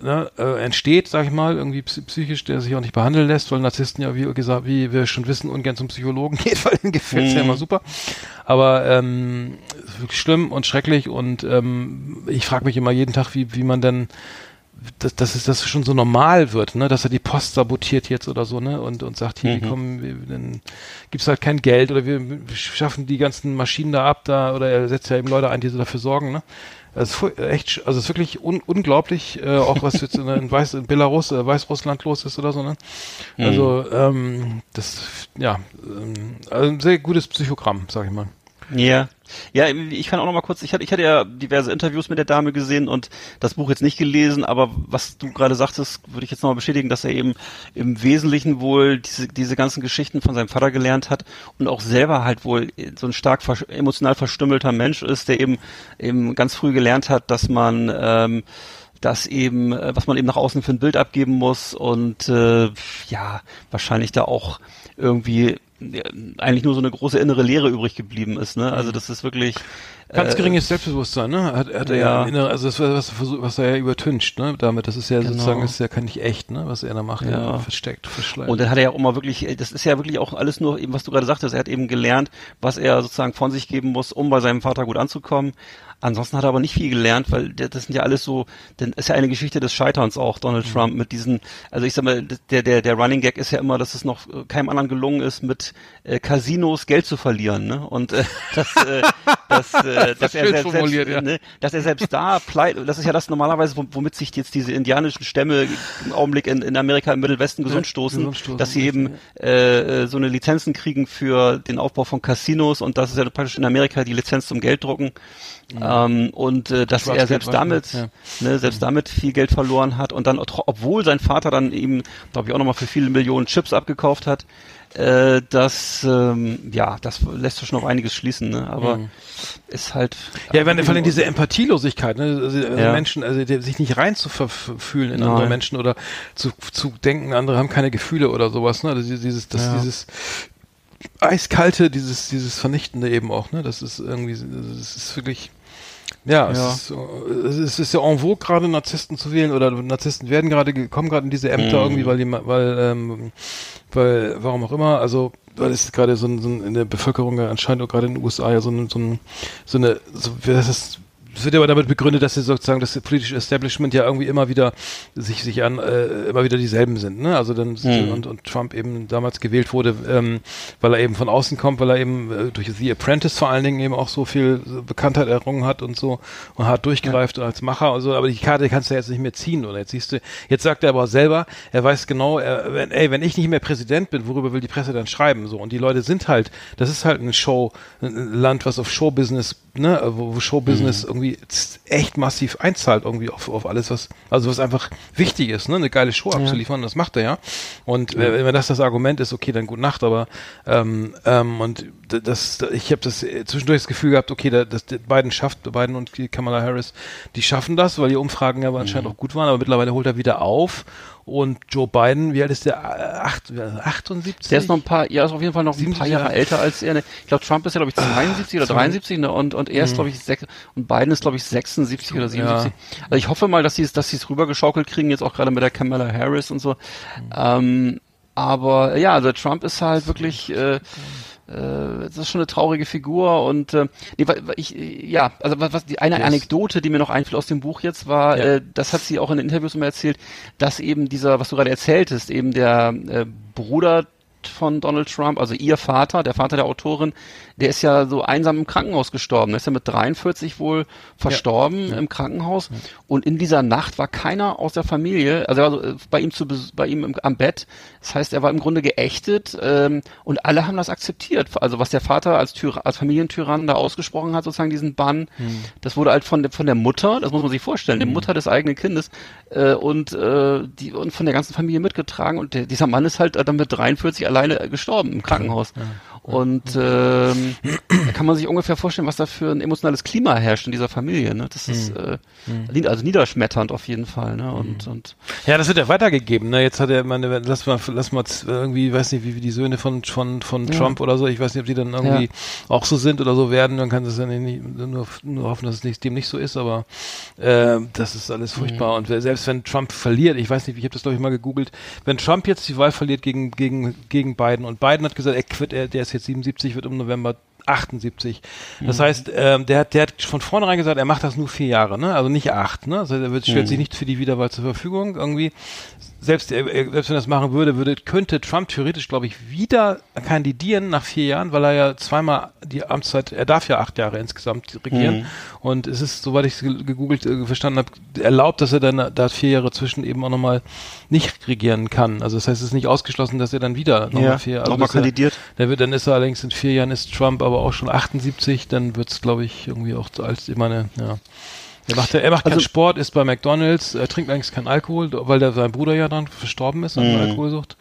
ne, äh, entsteht, sag ich mal, irgendwie psy- psychisch, der sich auch nicht behandeln lässt, weil Narzissten ja, wie gesagt, wie wir schon wissen, ungern zum Psychologen [LAUGHS] geht, weil ihnen gefällt's ja immer super. Aber ähm, ist wirklich schlimm und schrecklich und ähm, ich frage mich immer jeden Tag, wie, wie man denn dass, dass es das schon so normal wird, ne, dass er die Post sabotiert jetzt oder so, ne, und, und sagt, hier, wir kommen, wir, dann gibt's halt kein Geld oder wir, schaffen die ganzen Maschinen da ab, da, oder er setzt ja eben Leute ein, die so dafür sorgen, ne. Also es ist echt, also es ist wirklich un, unglaublich, äh, auch was jetzt in, in, Weiß, in Belarus, äh, Weißrussland los ist oder so, ne. Also, ähm, das, ja, ähm, also ein sehr gutes Psychogramm, sag ich mal. Ja. Ja, ich kann auch noch mal kurz, ich hatte, ich hatte ja diverse Interviews mit der Dame gesehen und das Buch jetzt nicht gelesen, aber was du gerade sagtest, würde ich jetzt nochmal bestätigen, dass er eben im Wesentlichen wohl diese, diese ganzen Geschichten von seinem Vater gelernt hat und auch selber halt wohl so ein stark vers emotional verstümmelter Mensch ist, der eben eben ganz früh gelernt hat, dass man ähm, das eben, äh, was man eben nach außen für ein Bild abgeben muss und äh, ja, wahrscheinlich da auch irgendwie eigentlich nur so eine große innere Leere übrig geblieben ist. Ne? Also das ist wirklich Ganz äh, geringes Selbstbewusstsein, ne? Hat, hat er Ja. ja, also das, was, er versucht- was er ja übertüncht, ne? Damit, das ist ja Genau. sozusagen, ist ja kein nicht echt, ne? Was er da macht, Ja. versteckt, verschleiert. Und dann hat er ja auch immer wirklich, das ist ja wirklich auch alles nur eben, was du gerade sagtest, er hat eben gelernt, was er sozusagen von sich geben muss, um bei seinem Vater gut anzukommen. Ansonsten hat er aber nicht viel gelernt, weil das sind ja alles so, dann ist ja eine Geschichte des Scheiterns auch, Donald Trump, mit diesen, also ich sag mal, der, der, der Running Gag ist ja immer, dass es noch keinem anderen gelungen ist, mit äh, Casinos Geld zu verlieren, ne? Und äh, [LAUGHS] das, äh, das, äh, [LAUGHS] dass er schön selbst, ja. ne, dass er selbst da pleite, das ist ja das normalerweise, wom- womit sich jetzt diese indianischen Stämme im Augenblick in, in Amerika im Mittelwesten gesund stoßen, gesund stoßen, dass sie eben äh, äh, so eine Lizenzen kriegen für den Aufbau von Casinos und das ist ja praktisch in Amerika die Lizenz zum Gelddrucken. Ähm, und äh, dass er selbst damit, ja. ne, selbst damit viel Geld verloren hat und dann, obwohl sein Vater dann eben, glaube ich, auch nochmal für viele Millionen Chips abgekauft hat, äh, das, ähm, ja, das lässt doch schon auf einiges schließen, ne? Aber ist halt. Ja, ich meine, vor allem diese Empathielosigkeit, ne? also, also Ja. Menschen, also die, sich nicht rein zu verfühlen in Nein. andere Menschen oder zu, zu denken, andere haben keine Gefühle oder sowas, ne? Also dieses, das, Ja. dieses eiskalte, dieses, dieses Vernichtende eben auch, ne? Das ist irgendwie, das ist wirklich, ja, Ja. Es, ist, es ist- ja en vogue gerade Narzissten zu wählen oder Narzissten werden gerade, ge- kommen gerade in diese Ämter Mhm. irgendwie, weil die, weil, ähm, weil, warum auch immer, also, weil es gerade so, ein, so ein, in der Bevölkerung ja anscheinend auch gerade in den USA ja so, ein, so, ein, so eine, so, wie das ist, es wird aber damit begründet, dass sie sozusagen das politische Establishment ja irgendwie immer wieder sich sich an äh, immer wieder dieselben sind, ne? Also dann Mhm. und, und Trump eben damals gewählt wurde, ähm, weil er eben von außen kommt, weil er eben äh, durch The Apprentice vor allen Dingen eben auch so viel Bekanntheit errungen hat und so und hart durchgreift als Macher und so. Aber die Karte kannst du jetzt nicht mehr ziehen oder jetzt siehst du, jetzt sagt er aber selber, er weiß genau, er, wenn, ey, wenn ich nicht mehr Präsident bin, worüber will die Presse dann schreiben so? Und die Leute sind halt, das ist halt ein Show, ein Land, was auf Showbusiness, ne, wo, wo Showbusiness irgendwie echt massiv einzahlt irgendwie auf, auf alles, was, also was einfach wichtig ist, ne, eine geile Show abzuliefern, das macht er ja. Und äh, wenn das das Argument ist, okay, dann gute Nacht, aber ähm, ähm, und das, ich habe das äh, zwischendurch das Gefühl gehabt, okay, da, das die beiden schafft, Biden und die Kamala Harris, die schaffen das, weil die Umfragen ja anscheinend auch gut waren, aber mittlerweile holt er wieder auf. Und Joe Biden, wie alt ist der? Äh, Acht, 78? Der ist noch ein paar, ja, ist auf jeden Fall noch ein paar 77 Jahre Jahre. älter als er. Ne? Ich glaube, Trump ist ja, glaube ich, 72 oder 73 ne? und, und er ist, glaube ich, sech, und Biden ist, glaube ich, 76 oder 77. Also ich hoffe mal, dass sie es, dass sie es rübergeschaukelt kriegen, jetzt auch gerade mit der Kamala Harris und so. Ähm, aber ja, also Trump ist halt wirklich, äh, das ist schon eine traurige Figur und äh, nee, ich äh, ja, also was, was die eine Yes. Anekdote, die mir noch einfiel aus dem Buch jetzt war, Ja. äh, das hat sie auch in den Interviews immer erzählt, dass eben dieser, was du gerade erzähltest, eben der äh, Bruder von Donald Trump, also ihr Vater, der Vater der Autorin, der ist ja so einsam im Krankenhaus gestorben. Der ist ja mit 43 wohl verstorben im Krankenhaus. Und in dieser Nacht war keiner aus der Familie, also er war so, äh, bei ihm zu bei ihm im, am Bett. Das heißt, er war im Grunde geächtet ähm, und alle haben das akzeptiert. Also was der Vater als, Tyra als Familientyrann da ausgesprochen hat, sozusagen diesen Bann, das wurde halt von der, von der Mutter, das muss man sich vorstellen, der Mutter des eigenen Kindes äh, und äh, die und von der ganzen Familie mitgetragen. Und der, dieser Mann ist halt dann mit 43 alleine äh, gestorben im Krankenhaus. Und ähm, da kann man sich ungefähr vorstellen, was da für ein emotionales Klima herrscht in dieser Familie. Ne? Das ist äh, nied- also niederschmetternd auf jeden Fall. Ne? Und, und Ja, das wird ja weitergegeben. Ne? Jetzt hat er, meine, lass mal, lass mal irgendwie, weiß nicht, wie, wie die Söhne von von von Ja. Trump oder so. Ich weiß nicht, ob die dann irgendwie Ja. auch so sind oder so werden. Dann kann es ja nicht, nur, nur hoffen, dass es nicht, dem nicht so ist. Aber äh, das ist alles furchtbar. Und wer- selbst wenn Trump verliert, ich weiß nicht, ich habe das glaube ich mal gegoogelt. Wenn Trump jetzt die Wahl verliert gegen gegen gegen Biden und Biden hat gesagt, er quit, er, der ist jetzt 77, wird im November 78. Das heißt, ähm, der, hat, der hat von vornherein gesagt, er macht das nur vier Jahre, ne? Also nicht acht, ne? Also er wird, stellt sich nicht für die Wiederwahl zur Verfügung irgendwie. Selbst, er, er- selbst wenn er das machen würde, würde, könnte Trump theoretisch, glaube ich, wieder kandidieren nach vier Jahren, weil er ja zweimal die Amtszeit, er darf ja acht Jahre insgesamt regieren. Und es ist, soweit ich es ge- gegoogelt äh, verstanden habe, erlaubt, dass er dann da vier Jahre zwischen eben auch nochmal nicht regieren kann. Also das heißt, es ist nicht ausgeschlossen, dass er dann wieder nochmal Ja, vier noch mal dass er- kandidiert. der wird, dann ist er allerdings in vier Jahren ist Trump aber auch schon 78, dann wird's glaube ich, irgendwie auch als, ich meine, ja. Er macht, er macht keinen Also- Sport, ist bei McDonalds, er trinkt eigentlich keinen Alkohol, weil der, sein Bruder ja dann verstorben ist an Mhm. Alkoholsucht.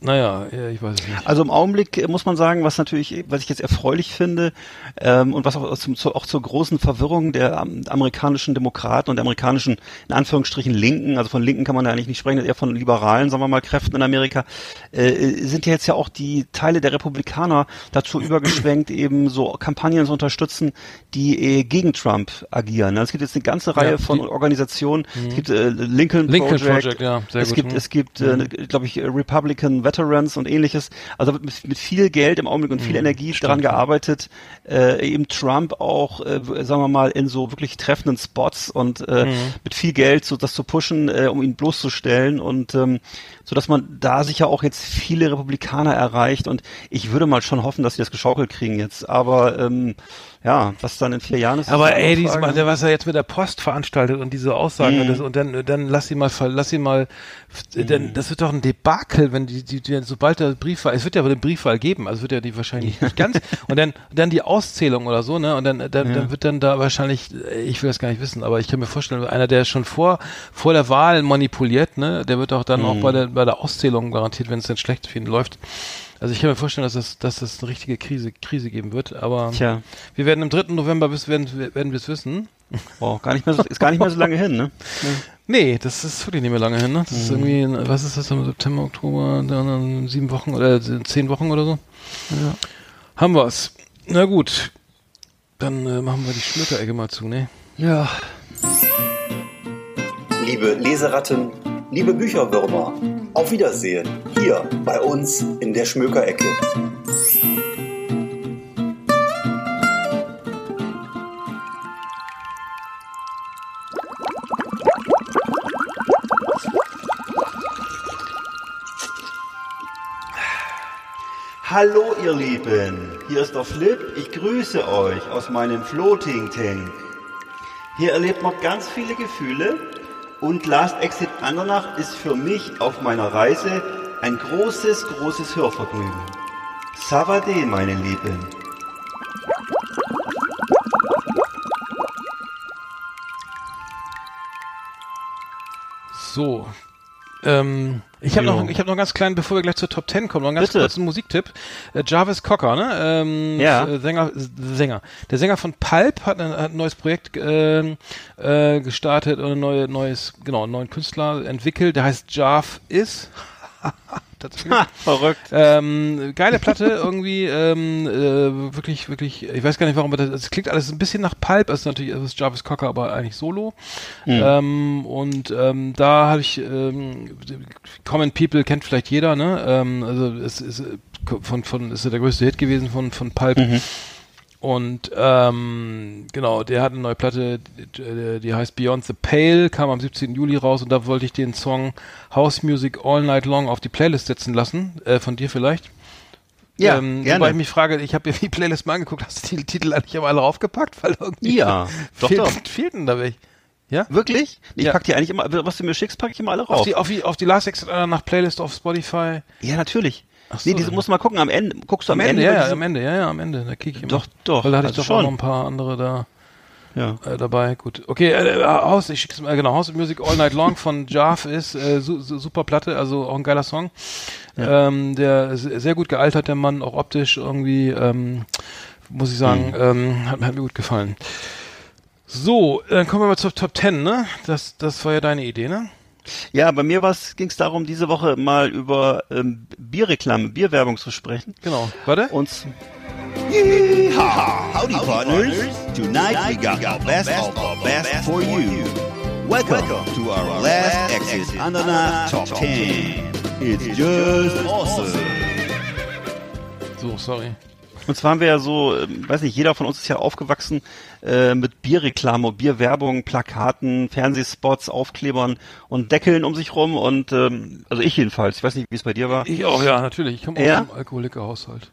Naja, ja, ich weiß es nicht. Also im Augenblick äh, muss man sagen, was natürlich, was ich jetzt erfreulich finde ähm, und was auch, zum, zu, auch zur großen Verwirrung der ähm, amerikanischen Demokraten und der amerikanischen, in Anführungsstrichen Linken, also von Linken kann man ja eigentlich nicht sprechen, eher von liberalen, sagen wir mal, Kräften in Amerika, äh, sind ja jetzt ja auch die Teile der Republikaner dazu übergeschwenkt, eben so Kampagnen zu unterstützen, die äh, gegen Trump agieren. Also Es gibt jetzt eine ganze Reihe Ja, von Organisationen, es gibt äh, Lincoln, Lincoln Project, Project, ja, sehr es gut, gibt, hm. es gibt, äh, glaube ich, Republican Veterans und ähnliches. Also wird mit, mit viel Geld im Augenblick und viel Energie daran gearbeitet, äh, eben Trump auch, äh, sagen wir mal, in so wirklich treffenden Spots und äh, mit viel Geld so das zu pushen, äh, um ihn bloßzustellen. Und ähm, so dass man da sicher auch jetzt viele Republikaner erreicht und ich würde mal schon hoffen, dass sie das geschaukelt kriegen jetzt. Aber ähm, ja, was dann in vier Jahren ist. Aber ey, andere dieses Frage. Mal, der, was er jetzt mit der Post veranstaltet und diese Aussagen Mhm. und, das, und dann, dann lass ihn mal, lass ihn mal, denn das wird doch ein Debakel, wenn die, die, die sobald der Briefwahl, es wird ja wohl den Briefwahl geben, also wird ja die wahrscheinlich nicht ganz, und dann, dann die Auszählung oder so, ne, und dann, dann, dann wird dann da wahrscheinlich, ich will das gar nicht wissen, aber ich kann mir vorstellen, einer, der schon vor, vor der Wahl manipuliert, ne, der wird auch dann Mhm. auch bei der, bei der Auszählung garantiert, wenn es dann schlecht für ihn läuft. Also ich kann mir vorstellen, dass es, dass es eine richtige Krise, Krise geben wird, aber Tja, wir werden am 3. November bis, werden, werden wir es wissen. wow, gar nicht mehr so, ist gar nicht mehr so lange hin, ne? [LAUGHS] Nee, das ist wirklich nicht mehr lange hin, ne? Das ist irgendwie, in- was ist das im September, Oktober, dann, sieben Wochen oder äh, zehn Wochen oder so? Haben wir's. Na gut. Dann äh, machen wir die Schmökerecke mal zu, ne? Ja. Liebe Leseratten, liebe Bücherwürmer, auf Wiedersehen hier bei uns in der Schmökerecke. Hallo ihr Lieben, hier ist der Flip, ich grüße euch aus meinem Floating Tank. Hier erlebt man ganz viele Gefühle und Last Exit Andernach ist für mich auf meiner Reise ein großes, großes Hörvergnügen. Savade, meine Lieben. So. Ähm, ich habe noch, ich habe noch einen ganz kleinen, bevor wir gleich zur Top 10 kommen, noch einen ganz Bitte. kurzen Musiktipp. Äh, Jarvis Cocker, ne? Ähm, Ja. äh, Sänger, Sänger. Der Sänger von Pulp hat ein, hat ein neues Projekt ähm, äh, gestartet und ein neue, neues, genau, einen neuen Künstler entwickelt. Der heißt Jarv Is. [LAUGHS] Tatsächlich. Verrückt. Ähm, geile Platte irgendwie, ähm, äh, wirklich, wirklich, ich weiß gar nicht warum, aber das, das klingt alles ein bisschen nach Pulp, das ist natürlich, das ist Jarvis Cocker, aber eigentlich solo. Ähm, und ähm, da habe ich, ähm, Common People kennt vielleicht jeder, ne? Ähm, also es ist äh, von, von, ist der größte Hit gewesen von, von Pulp. Und ähm, genau, der hat eine neue Platte, die, die heißt Beyond the Pale, kam am 17. Juli raus und da wollte ich den Song House Music All Night Long auf die Playlist setzen lassen, äh, von dir vielleicht. Ja, ähm, gerne. Wobei ich mich frage, ich habe mir die Playlist mal angeguckt, hast du die Titel eigentlich aber alle raufgepackt? Weil irgendwie Ja, [LAUGHS] doch, fehlt, doch. fehlten da welche. Ja? Wirklich? Ich Ja. pack die eigentlich immer, was du mir schickst, packe ich immer alle Auf rauf. die, auf die, auf die Last Exit äh, nach Playlist auf Spotify. ja, natürlich. Ach so, nee, diese musst du mal gucken, am Ende, guckst du am, Am Ende, ja, über ja, diese- am Ende, ja, ja, am Ende. Da kicke ich immer. Doch, doch, Weil da hatte ich also doch auch schon. noch ein paar andere da. Ja. äh, dabei. Gut. Okay, äh, House, ich schick's mal, genau, House of Music All Night Long von [LAUGHS] Jarv ist äh, su su super Platte, also auch ein geiler Song. Ähm, der sehr gut gealtert, der Mann, auch optisch irgendwie, ähm, muss ich sagen, ähm, hat, hat mir gut gefallen. So, dann kommen wir mal zur Top 10, ne? Das, das war ja deine Idee, ne? Ja, bei mir ging es darum, diese Woche mal über ähm, Bierreklame, Bierwerbung zu sprechen. Genau. Warte. Und Yeehaw! Howdy, partners. Tonight we got our best of our best for you. Welcome to our last exit Andernach Top 10. It's just awesome. So, sorry. Und zwar haben wir ja so, ähm, weiß nicht, jeder von uns ist ja aufgewachsen äh, mit Bierreklame, Bierwerbung, Plakaten, Fernsehspots, Aufklebern und Deckeln um sich rum und ähm, also ich jedenfalls. Ich weiß nicht, wie es bei dir war. Ich auch, ja, natürlich. Ich komme Ja? aus einem Alkoholikerhaushalt.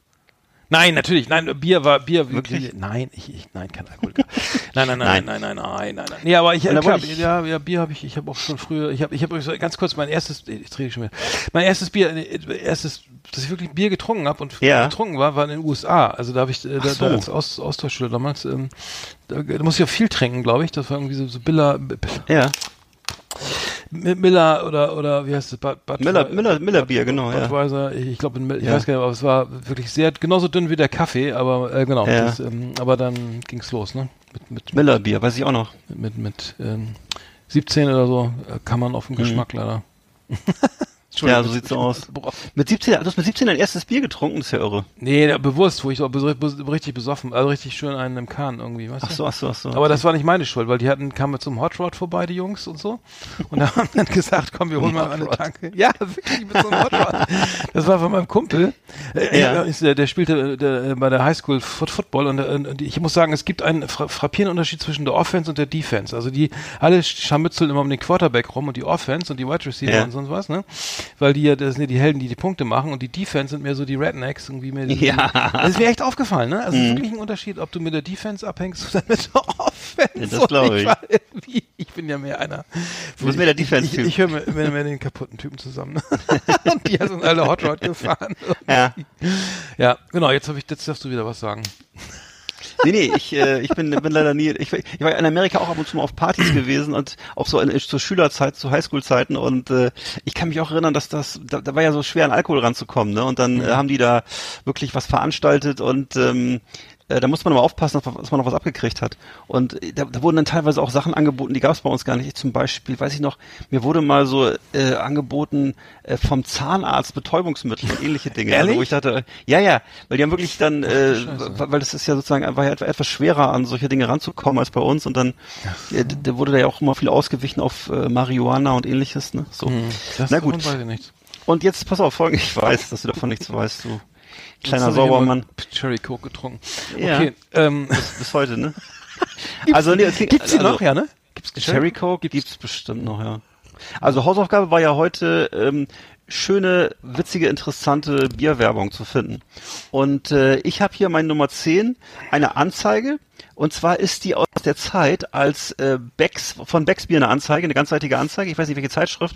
Nein, natürlich. Nein, Bier war Bier. Wirklich? Bier, nein, ich, ich, nein, kein Alkoholiker. [LAUGHS] nein, nein, nein, Nein. nein, nein, nein, nein, nein. Nee, aber ich, da klar, ich- ja, ja, Bier habe ich. Ich habe auch schon früher. Ich habe, ich habe ganz kurz mein erstes. Ich rede schon wieder. Mein erstes Bier, äh, erstes, dass ich wirklich Bier getrunken habe und Ja. getrunken war, war in den USA. Also da habe ich, äh, da, so. da als Aus, Austauschschüler damals. Ähm, da, da musste ich auch viel trinken, glaube ich. Das war irgendwie so, so Billa, Billa Ja. Mi- Miller oder oder wie heißt es? Bud, Bud, Miller- Miller- Miller Bier, genau, ja. Budweiser, ich, ich glaube, ich Ja. weiß gar nicht, aber es war wirklich sehr genauso dünn wie der Kaffee, aber äh, genau. Ja. Das, ähm, aber dann ging's los, ne? Mit mit Miller Bier, weiß ich auch noch. mit mit ähm, 17 oder so äh, kann man auf den Geschmack leider. [LAUGHS] Ja, so sieht's so aus. [LAUGHS] Mit 17, du hast mit 17 dein erstes Bier getrunken, das ist ja irre. Nee, bewusst, wo ich so richtig besoffen, also richtig schön einen im Kahn irgendwie, weißt Ach du? so, ach so, ach so. Aber das war nicht meine Schuld, weil die hatten, kamen zum Hot Rod vorbei, die Jungs und so. Und da haben dann gesagt, komm, wir holen mal eine Tanke. Ja, wirklich mit so einem Hot Rod. Das war von meinem Kumpel. Äh, Ja. ist, der, der spielte äh, der, äh, bei der Highschool Foot Football und, äh, und ich muss sagen, es gibt einen fra frappierenden Unterschied zwischen der Offense und der Defense. Also die alle scharmützeln immer um den Quarterback rum und die Offense und die Wide Receiver Ja. und sonst was, ne? Weil die ja, das sind ja die Helden, die die Punkte machen und die Defense sind mehr so die Rednecks irgendwie mehr. Die, Ja. Das ist mir echt aufgefallen, ne? Also es ist wirklich ein Unterschied, ob du mit der Defense abhängst oder mit der Offense. Ja, das Und glaub ich. irgendwie- Ich bin ja mehr einer. Du bist mehr der Defense-Typ. Ich, ich höre mir mehr, mehr den kaputten Typen zusammen. Ne? [LAUGHS] und die sind alle Hot Rod gefahren. Ja. Ja, genau, jetzt habe ich, jetzt darfst du wieder was sagen. Nee, nee, ich, äh, ich bin, bin leider nie, ich, ich war in Amerika auch ab und zu mal auf Partys [CLEARS THROAT] gewesen und auch so in, zur Schülerzeit, zu Highschool-Zeiten und äh, ich kann mich auch erinnern, dass das, da, da war ja so schwer an Alkohol ranzukommen, ne? Und dann äh, haben die da wirklich was veranstaltet und ähm, äh, da muss man aber aufpassen, dass man- noch was abgekriegt hat. Und äh, da, da wurden dann teilweise auch Sachen angeboten, die gab es bei uns gar nicht. Ich zum Beispiel, weiß ich noch, mir wurde mal so äh, angeboten äh, vom Zahnarzt Betäubungsmittel und ähnliche Dinge. [LAUGHS] Also, wo ich dachte, ja, ja, weil die haben wirklich dann, äh, weil das ist ja sozusagen war ja etwa- etwas schwerer an solche Dinge ranzukommen als bei uns und dann äh, da wurde da ja auch immer viel ausgewichen auf äh, Marihuana und ähnliches, ne? So. Das Na gut. weiß ich nichts. Und jetzt pass auf, folgendes, ich weiß, dass du davon nichts weißt, du kleiner Saubermann. Cherry Coke getrunken. Ja. Okay, ähm, [LAUGHS] Bis heute, ne? [LAUGHS] also nee, es ging- gibt's die also, noch, ja, ne? Gibt's Cherry Coke gibt's, bestimmt noch, ja. Also Hausaufgabe war ja heute ähm, schöne, witzige, interessante Bierwerbung zu finden. Und äh, ich habe hier meine Nummer 10, eine Anzeige. Und zwar ist die aus der Zeit, als äh, Becks, von Becks Bier eine Anzeige, eine ganzseitige Anzeige, ich weiß nicht welche Zeitschrift,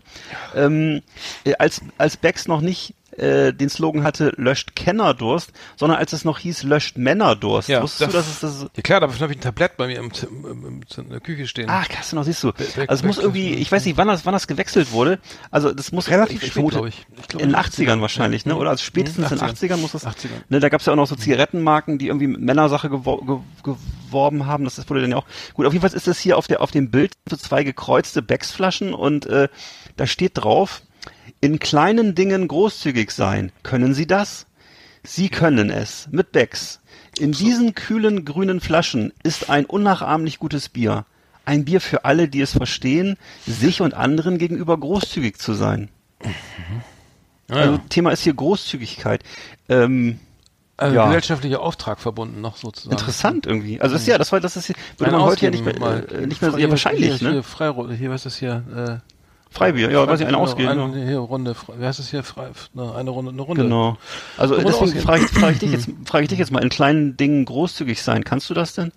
ähm, äh, als, als Becks noch nicht äh, den Slogan hatte, löscht Kennerdurst, sondern als es noch hieß, löscht Männerdurst. Ja, Wusstest du, dass es das Ja klar, dafür habe ich ein Tablett bei mir im, im, im, in der Küche stehen. Ach, krass, noch siehst du. Back- Also es muss irgendwie, ich weiß nicht, wann das, wann das gewechselt wurde. Also das muss Relativ ich spät, vermute, glaub ich. Ich glaub, in den in den 80ern 80ern wahrscheinlich, ne? Mhm. Oder also spätestens in den 80ern. 80ern muss das. 80ern. Ne, da gab es ja auch noch so Zigarettenmarken, die irgendwie mit Männersache gewor ge geworben haben. Das wurde dann ja auch. Gut, auf jeden Fall ist das hier auf der auf dem Bild so zwei gekreuzte Becks-Flaschen und äh, da steht drauf: In kleinen Dingen großzügig sein. Können Sie das? Sie können es mit Becks. In diesen kühlen grünen Flaschen ist ein unnachahmlich gutes Bier. Ein Bier für alle, die es verstehen, sich und anderen gegenüber großzügig zu sein. Also Thema ist hier Großzügigkeit. Ähm, also ja. gesellschaftlicher Auftrag verbunden noch sozusagen. interessant irgendwie. Also das ist ja, das war, das ist, würde man heute ja nicht mehr, mal. äh, nicht mehr so, ja wahrscheinlich, hier, ne? Hier, Freiro, hier, was ist hier? Äh, Freibier, ja, weiß ich, eine ausgehen. Eine, ja. hier, Runde, wie heißt das hier? Frei, ne, eine Runde, eine Runde. Genau. Also Eine Runde deswegen frage ich, frage ich dich jetzt, [LAUGHS] frage ich dich jetzt mal, in kleinen Dingen großzügig sein. Kannst du das denn?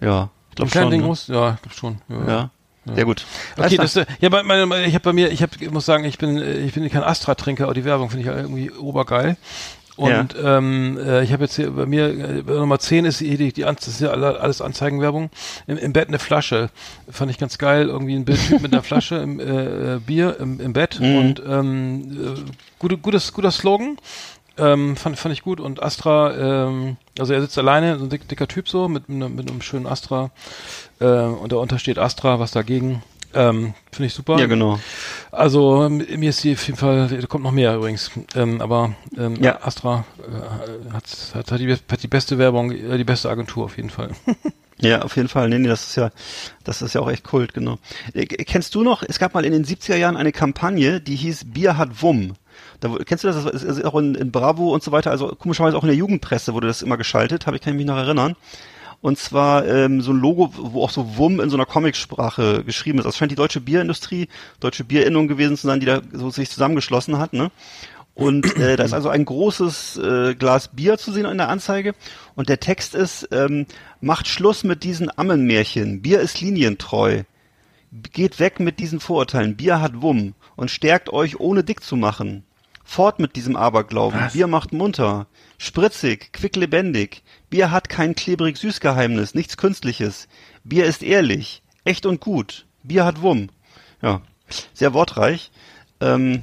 Ja, ich glaube Ein kleines schon. Ding ne? muss, ja, ich glaub schon. Ja. Ja. Sehr gut. Okay, das, äh, ja, bei, meine, ich habe bei mir, ich habe, ich muss sagen, ich bin, äh, ich bin kein Astra-Trinker, aber die Werbung finde ich irgendwie obergeil. Und ähm, äh, ich habe jetzt hier bei mir äh, bei Nummer 10 ist die, die, die das ist ja alle- alles Anzeigenwerbung. Im, Im Bett eine Flasche. Fand ich ganz geil. Irgendwie ein Bildtyp mit einer Flasche im äh, äh, Bier im, im Bett. Mhm. Und ähm, äh, gute, gutes, guter Slogan. Ähm, fand, fand ich gut. Und Astra, ähm, also er sitzt alleine, so ein dick, dicker Typ so, mit, einem- mit einem schönen Astra. Äh, und darunter steht Astra, was dagegen. Ähm, Finde ich super. Ja, genau. Also m- mir ist die auf jeden Fall, da kommt noch mehr übrigens, ähm, aber ähm, Ja. Astra äh, hat, hat, hat, die, hat die beste Werbung, äh, die beste Agentur auf jeden Fall. [LAUGHS] Ja, auf jeden Fall. Nee, nee, das ist ja, das ist ja auch echt Kult, genau. Äh, Kennst du noch, es gab mal in den 70er Jahren eine Kampagne, die hieß Bier hat Wumm. Da, kennst du das? Das ist auch in, in Bravo und so weiter, also komischerweise auch in der Jugendpresse wurde das immer geschaltet, habe ich kann ich mich noch erinnern. Und zwar ähm, so ein Logo, wo auch so Wumm in so einer Comicsprache geschrieben ist. Das scheint die deutsche Bierindustrie, deutsche Bierinnung gewesen zu sein, die da so sich zusammengeschlossen hat, ne? Und äh, da ist also ein großes äh, Glas Bier zu sehen in der Anzeige. Und der Text ist, ähm, macht Schluss mit diesen Ammenmärchen. Bier ist linientreu. Geht weg mit diesen Vorurteilen. Bier hat Wumm und stärkt euch, ohne dick zu machen. Fort mit diesem Aberglauben. Bier macht munter. Spritzig, quicklebendig. Bier hat kein klebrig Süßgeheimnis, nichts Künstliches. Bier ist ehrlich, echt und gut. Bier hat Wumm. Ja. sehr wortreich. Ähm,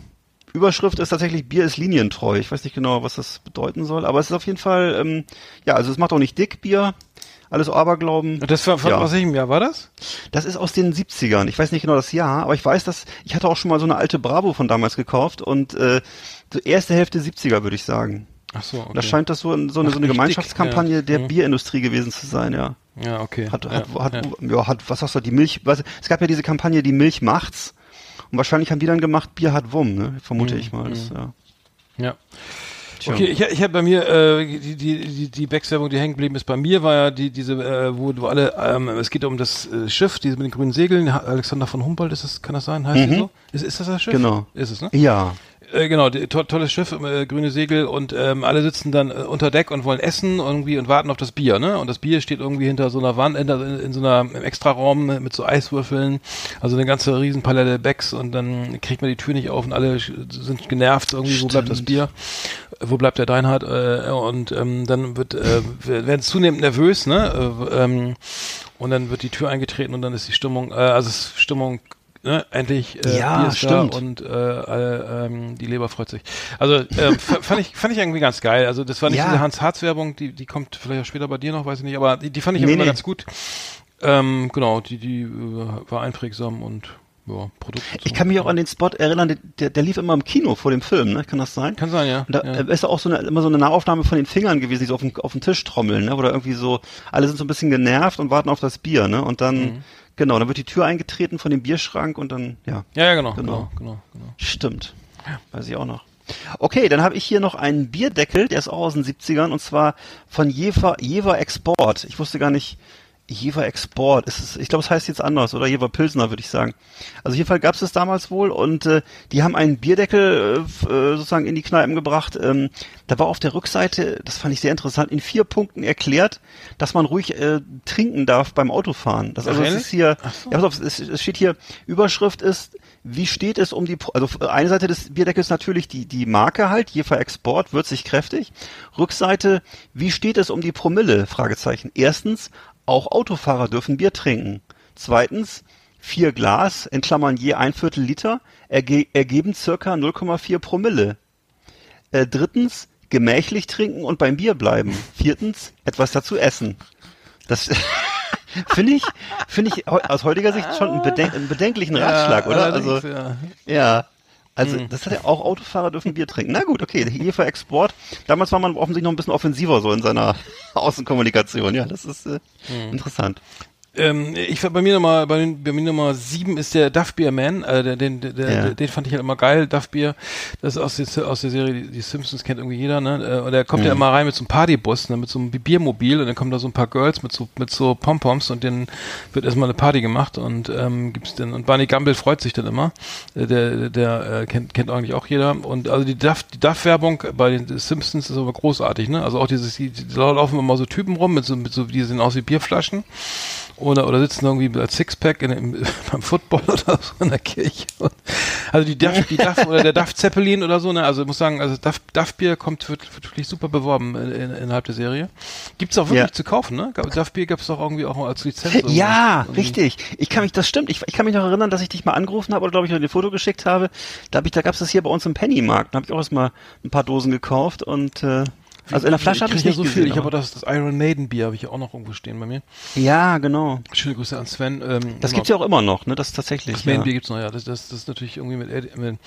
Überschrift ist tatsächlich Bier ist linientreu. Ich weiß nicht genau, was das bedeuten soll, aber es ist auf jeden Fall, ähm, ja, also es macht auch nicht dick Bier. Alles Aberglauben. Das war von Ja. aus welchem Jahr war das? Das ist aus den 70ern. Ich weiß nicht genau das Jahr, aber ich weiß, dass ich hatte auch schon mal so eine alte Bravo von damals gekauft und äh, so erste Hälfte 70er würde ich sagen. Ach so, okay. Da scheint das so, so eine, Ach, so eine Gemeinschaftskampagne ja. der Mhm. Bierindustrie gewesen zu sein, ja. ja, okay. Hat, ja, hat, hat, ja. ja. hat, was sagst du, die Milch, was, es gab ja diese Kampagne, die Milch macht's. Und wahrscheinlich haben die dann gemacht, Bier hat Wumm, ne? Vermute Mhm, ich mal. Das, ja. Ja. Tja. Okay, ich, ich habe bei mir äh, die die die die Becks-Werbung, die hängen geblieben ist. Bei mir war ja die diese, äh, wo du alle, ähm, es geht um das äh, Schiff, diese mit den grünen Segeln. Alexander von Humboldt ist das, kann das sein? Heißt die so? Ist, ist das das Schiff? Genau. Ist es ne? Ja. Äh, genau, die, to tolles Schiff, äh, grüne Segel und ähm, alle sitzen dann äh, unter Deck und wollen essen irgendwie und warten auf das Bier, ne? Und das Bier steht irgendwie hinter so einer Wand, in, in, so einer im Extraraum mit so Eiswürfeln, also eine ganze Riesenpalette Becks und dann kriegt man die Tür nicht auf und alle sind genervt irgendwie, wo bleibt das Stimmt. Bier? Wo bleibt der Deinhard? Äh, und ähm, dann wird äh, werden zunehmend nervös, ne? Äh, ähm, und dann wird die Tür eingetreten und dann ist die Stimmung, äh, also Stimmung Ne, endlich äh, Ja, Bier stimmt. und äh, äh, ähm, die Leber freut sich. Also ähm, [LAUGHS] fand ich fand ich irgendwie ganz geil. Also das war nicht Ja. diese Hans Harz Werbung, die die kommt vielleicht auch später bei dir noch, weiß ich nicht, aber die, die fand ich Nee, immer nee. ganz gut. Ähm, genau, die die äh, war einprägsam und ja. Ich kann mich auch an den Spot erinnern, der- der, lief immer im Kino vor dem Film, ne? Kann das sein? kann sein, ja. Und da ja. äh, ist auch so eine, immer so eine Nahaufnahme von den Fingern gewesen, die so auf den, auf Tisch trommeln, ne? Oder irgendwie so, alle sind so ein bisschen genervt und warten auf das Bier, ne? Und dann, Mhm. Genau, dann wird die Tür eingetreten von dem Bierschrank und dann, ja, ja, ja, genau, Genau. genau, genau, genau. stimmt. Weiß ich auch noch. Okay, dann habe ich hier noch einen Bierdeckel, der ist auch aus den 70ern und zwar von Jever, Jever Export. Ich wusste gar nicht, Jever Export, ist es, ich glaube, es heißt jetzt anders, oder Jever Pilsner, würde ich sagen. Also jedenfalls gab es damals wohl und äh, die haben einen Bierdeckel äh, äh, sozusagen in die Kneipen gebracht. Ähm, da war auf der Rückseite, das fand ich sehr interessant, in vier Punkten erklärt, dass man ruhig äh, trinken darf beim Autofahren. Das, also es ist hier, ja, pass auf, es, es steht hier, Überschrift ist, wie steht es um die, also eine Seite des Bierdeckels natürlich die, die Marke halt, Jefer Export, würzig kräftig. Rückseite, wie steht es um die Promille? Fragezeichen. Erstens, auch Autofahrer dürfen Bier trinken. Zweitens, vier Glas, in Klammern je ein Viertel Liter, erge ergeben circa 0,4 Promille. Äh, drittens, gemächlich trinken und beim Bier bleiben. Viertens, etwas dazu essen. Das [LAUGHS] finde ich, finde ich aus heutiger Sicht schon einen, beden einen bedenklichen Ratschlag, Ja, oder? Also, ja. ja. Also, Hm. das hat ja auch Autofahrer dürfen Bier trinken. Na gut, okay, hier für Export. Damals war man offensichtlich noch ein bisschen offensiver so in seiner [LAUGHS] Außenkommunikation. Ja, das ist äh, Hm. interessant. Ähm, ich bei mir Nummer, bei, bei mir Nummer sieben ist der Duff Beer Man, äh, der, den, der, Ja. der, den fand ich halt immer geil, Duff Beer. Das ist aus, der- aus der Serie, die, die Simpsons kennt irgendwie jeder, ne? Äh, Und der kommt Mhm. ja immer rein mit so einem Partybus, ne? mit so einem Biermobil und dann kommen da so ein paar Girls mit so, mit so Pompoms und dann wird erstmal eine Party gemacht und ähm, gibt's dann, und Barney Gumble freut sich dann immer. Äh, Der, der äh, kennt, kennt eigentlich auch jeder. Und also die Duff, die Duff-Werbung bei den Simpsons ist aber großartig, ne? Also auch dieses, die, die laufen immer so Typen rum mit so, mit so, die sehen aus wie Bierflaschen oder, oder sitzen irgendwie als Sixpack in, im, [LAUGHS] beim Football oder so in der Kirche. Und, also die Duff, die Duff oder der Duff Zeppelin oder so, ne? Also ich muss sagen, also Duff, Duff Bier kommt wird, wird wirklich super beworben in, in, innerhalb der Serie. Gibt's auch wirklich Ja. zu kaufen, ne? Gab- Duff Bier gab's doch irgendwie auch als Lizenz. irgendwie. Ja, Irgendwie. richtig. Ich kann mich, das stimmt. Ich, ich kann mich noch erinnern, dass ich dich mal angerufen habe oder glaube ich ein Foto geschickt habe. Da hab ich, da gab's das hier bei uns im Pennymarkt. Da habe ich auch erstmal ein paar Dosen gekauft und äh, also in der Flasche habe ich ja nicht so gesehen. viel. Ich habe aber- das, das Iron Maiden Bier habe ich auch noch irgendwo stehen bei mir. ja, genau. Schöne Grüße an Sven. Ähm, Das genau. gibt's ja auch immer noch, ne? Das ist tatsächlich. Das Main ja. Bier gibt's noch, ja. Das, das, das ist natürlich irgendwie mit, Eddie- mit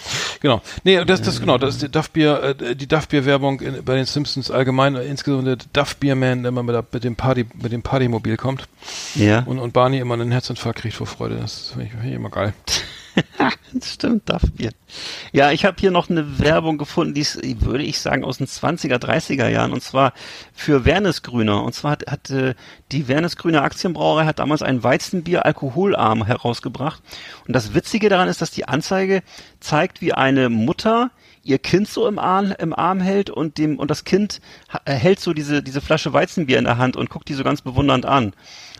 genau. Nee, das, das, genau, das ist die Duff Bier, äh, die Duff Bier Werbung in, bei den Simpsons allgemein, äh, insgesamt der Duff Beer Man, der immer mit, der, mit dem Party, mit dem Partymobil kommt Ja. und, und Barney immer einen Herzinfarkt kriegt vor Freude. Das finde ich, find ich immer geil. [LAUGHS] Das stimmt, darf Bier. Ja, ich habe hier noch eine Werbung gefunden, die ist, würde ich sagen, aus den 20er, 30er Jahren, und zwar für Wernesgrüner. Und zwar hat, hat äh, die Wernesgrüner Aktienbrauerei hat damals ein Weizenbier alkoholarm herausgebracht. Und das Witzige daran ist, dass die Anzeige zeigt, wie eine Mutter ihr Kind so im Arm, im Arm hält und dem und das Kind äh, hält so diese diese Flasche Weizenbier in der Hand und guckt die so ganz bewundernd an.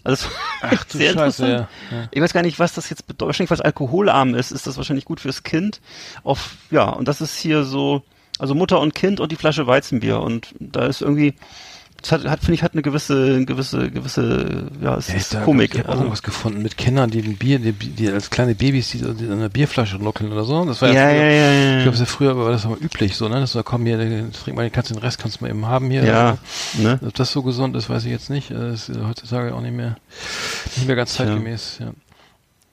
Also Ach [LAUGHS] du sehr Scheiße, interessant. ja, ja. Ich weiß gar nicht, was das jetzt bedeutet. Wahrscheinlich, was alkoholarm ist, ist das wahrscheinlich gut fürs Kind. Auf, ja, und das ist hier so, also Mutter und Kind und die Flasche Weizenbier. Und da ist irgendwie, Das hat, hat finde ich, hat eine gewisse, gewisse, gewisse, ja, es Ja, ist da- Komik. Ich habe Also, irgendwas gefunden mit Kindern, die ein Bier, die, die als kleine Babys, die, die an einer Bierflasche nuckeln oder so. Das war ja, ja, früher, ja, ja, Ich ja. glaube, das ist ja früher war das aber üblich so, ne? Das war, komm hier, trink mal, kannst den Rest kannst du mal eben haben hier. Ja, ne? Ob das so gesund ist, weiß ich jetzt nicht. Äh, Das ist heutzutage auch nicht mehr, nicht mehr ganz zeitgemäß. Ja.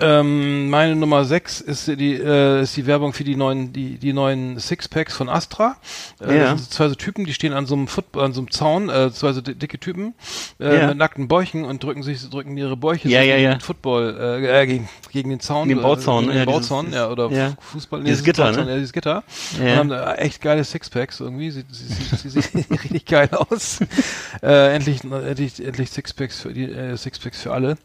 Ähm, meine Nummer 6 ist die, äh, ist die Werbung für die neuen, die, die neuen Sixpacks von Astra. Äh, Ja. Das sind zwei so Typen, die stehen an so einem Football, an so einem Zaun, äh, zwei so di- dicke Typen, äh, Ja. mit nackten Bäuchen und drücken sich, drücken ihre Bäuche Ja, so ja, gegen ja. den Football, äh, äh, gegen, gegen den Zaun. Gegen den Bauzaun, äh, gegen ja, den dieses- Bauzaun, ja, oder ja. Fußball. Dieses das ist Gitter, Bauzaun, ne? Ja, dieses Gitter. Ja. Und haben da echt geile Sixpacks irgendwie. Sieht, sieht, sieht, sieht, sieht [LAUGHS] richtig geil aus. [LAUGHS] äh, endlich, endlich, endlich Sixpacks für die, äh, Sixpacks für alle.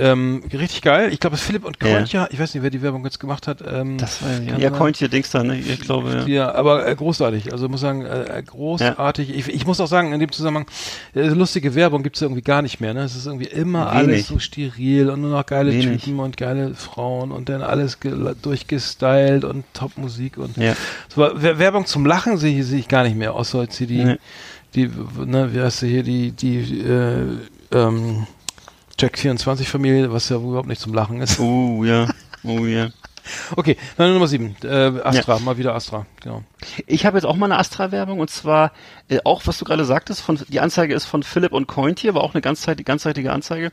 Ähm, richtig geil. Ich glaube, es ist Philipp und Ja. Kontja. Ich weiß nicht, wer die Werbung jetzt gemacht hat. Ähm, Das war ja, ja. Cointje, Dings da, ne? Ich glaube, ja. ja, aber äh, großartig. Also ich muss sagen, äh, äh, großartig. Ich, ich muss auch sagen, in dem Zusammenhang, äh, lustige Werbung gibt's ja irgendwie gar nicht mehr. Ne? Es ist irgendwie immer Wenig. alles so steril und nur noch geile Wenig. Typen und geile Frauen und dann alles ge- durchgestylt und Top-Musik und Ja. so, Wer- Werbung zum Lachen sehe ich, sehe ich gar nicht mehr, außer jetzt hier die, Nee. die, ne, wie heißt sie hier, die, die, äh, ähm, Jack 24 Familie, was ja überhaupt nicht zum Lachen ist. Oh, ja. Oh, ja. [LAUGHS] Okay, meine Nummer 7, äh, Astra, mal wieder Astra, genau. Ich habe jetzt auch mal eine Astra-Werbung und zwar äh, auch, was du gerade sagtest, von, die Anzeige ist von Philipp und Cointje, war auch eine ganzzeitige, ganzzeitige Anzeige.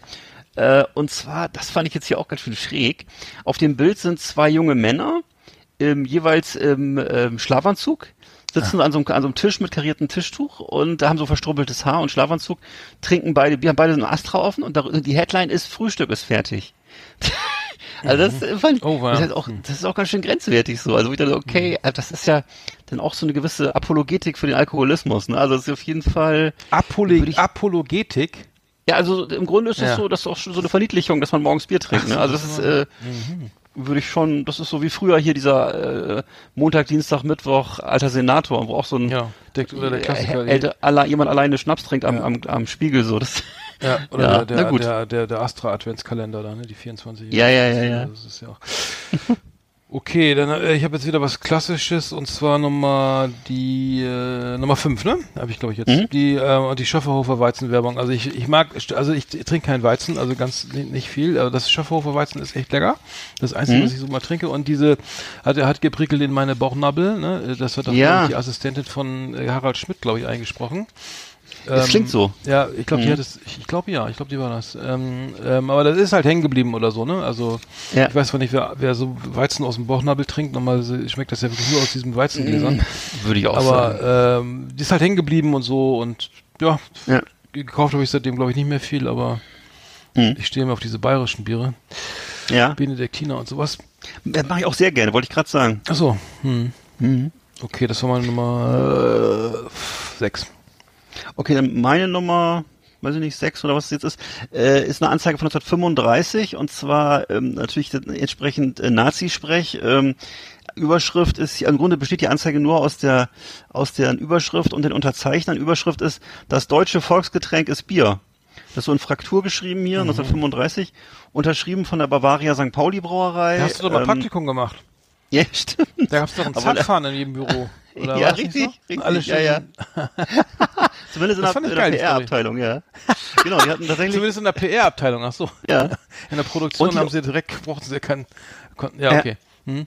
Äh, und zwar, das fand ich jetzt hier auch ganz schön schräg. Auf dem Bild sind zwei junge Männer, ähm, jeweils im ähm, Schlafanzug, sitzen an, so einem, an so einem Tisch mit kariertem Tischtuch und da haben so verstrubbeltes Haar und Schlafanzug, trinken beide, wir haben beide so eine Astra offen und da, die Headline ist Frühstück ist fertig. [LAUGHS] Also das äh, fand ich, Oh, wow. das, ist auch, das ist auch ganz schön grenzwertig so. Also ich dachte, okay, äh, das ist ja dann auch so eine gewisse Apologetik für den Alkoholismus. Ne? Also das ist auf jeden Fall, Würde ich- Apologetik. ja, also im Grunde ist es Ja. so, das ist auch schon so eine Verniedlichung, dass man morgens Bier trinkt. Ne? Also das ist, äh, würde ich schon, das ist so wie früher hier dieser äh, Montag, Dienstag, Mittwoch, alter Senator, wo auch so ein Ja, der, oder der Klassiker. äh, älter, alle, jemand alleine Schnaps trinkt am, am, am Spiegel so. Das, [LAUGHS] ja, oder Ja, der, der, gut. der, der, der Astra Adventskalender da, ne, die 24. Ja, ja, ja, ja. Das ist ja auch. [LAUGHS] Okay, dann äh, ich habe jetzt wieder was Klassisches und zwar Nummer die äh, Nummer 5, ne? Habe ich glaube ich jetzt. Mhm. Die äh, die Schöfferhofer Weizenwerbung. Also ich ich mag also ich trinke keinen Weizen, also ganz nicht, viel, aber das Schöfferhofer Weizen ist echt lecker. Das einzige, Mhm. was ich so mal trinke und diese hat er hat geprickelt in meine Bauchnabel, ne? Das hat auch Ja. die Assistentin von äh, Harald Schmidt, glaube ich, eingesprochen. Das Ähm, klingt so. Ja, ich glaube, die Mhm. hat es, ich, glaube ja, ich glaube, die war das. Ähm, ähm, aber das ist halt hängen geblieben oder so, ne? Also Ja. ich weiß zwar nicht, wer, wer so Weizen aus dem Bauchnabel trinkt, normalerweise schmeckt das ja wirklich nur aus diesem Weizengläsern. Würde ich auch sagen. aber ähm, die ist halt hängen geblieben und so und ja, Ja. gekauft habe ich seitdem, glaube ich, nicht mehr viel, aber Mhm. ich stehe immer auf diese bayerischen Biere, Ja, Benediktiner und sowas. das mache ich auch sehr gerne, wollte ich gerade sagen. Ach so, hm. Mhm. okay, das war meine Nummer äh, sechs. Okay, dann meine Nummer, weiß ich nicht, sechs oder was es jetzt ist, äh, ist eine Anzeige von 1935 und zwar ähm, natürlich entsprechend äh, Nazi-Sprech. Ähm, Überschrift ist, im Grunde besteht die Anzeige nur aus der, aus der Überschrift und den Unterzeichnern. Überschrift ist, das deutsche Volksgetränk ist Bier. Das ist so in Fraktur geschrieben hier, 1935, unterschrieben von der Bavaria St. Pauli Brauerei. Da hast du doch mal Ähm, Praktikum gemacht. [LAUGHS] Ja, stimmt. Da gab's doch einen da- Zapfhahn in jedem Büro. Oder ja, richtig, richtig. Alle ja, ja. [LAUGHS] Zumindest in Das der, der. PR-Abteilung, ja. [LAUGHS] Genau, die hatten tatsächlich, Zumindest in der PR-Abteilung, ach so. ja. In der Produktion haben sie direkt, brauchten sie keinen, konnten, Ja. okay.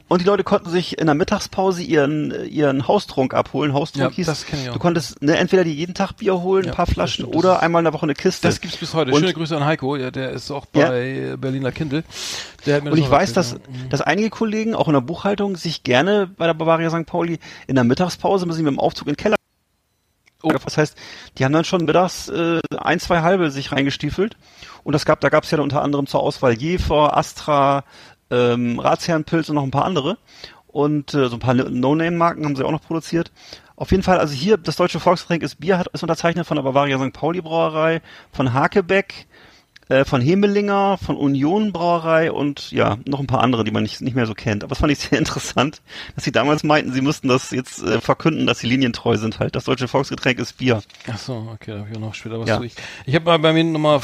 Und die Leute konnten sich in der Mittagspause ihren, ihren Haustrunk abholen. Haustrunk Ja, hieß, das ich auch. du konntest ne, entweder die jeden Tag Bier holen, Ja, ein paar Flaschen, oder einmal in der Woche eine Kiste. Das gibt's bis heute. Und- Schöne Grüße an Heiko, ja, der ist auch bei äh, Berliner Kindle. Und ich weiß, dass, ja. dass einige Kollegen, auch in der Buchhaltung, sich gerne bei der Bavaria St. Pauli in der Mittagspause müssen sie mit dem Aufzug in den Keller. Oh. Das heißt, die haben dann schon mittags äh, ein, zwei halbe sich reingestiefelt. Und das gab, da gab es ja dann unter anderem zur Auswahl Jefer, Astra, ähm, Ratsherrenpilz und noch ein paar andere. Und äh, so ein paar No-Name-Marken haben sie auch noch produziert. Auf jeden Fall, also hier, das deutsche Volksgetränk ist Bier, hat, ist unterzeichnet von der Bavaria St. Pauli Brauerei, von Hakebeck, äh, von Hemelinger, von Union Brauerei und ja, noch ein paar andere, die man nicht, nicht mehr so kennt. Aber das fand ich sehr [LAUGHS] interessant, dass sie damals meinten, sie müssten das jetzt äh, verkünden, dass sie linientreu sind halt. Das deutsche Volksgetränk ist Bier. Ach so, okay, da habe ich auch noch später was Ja. zu. Ich, ich habe mal bei mir Nummer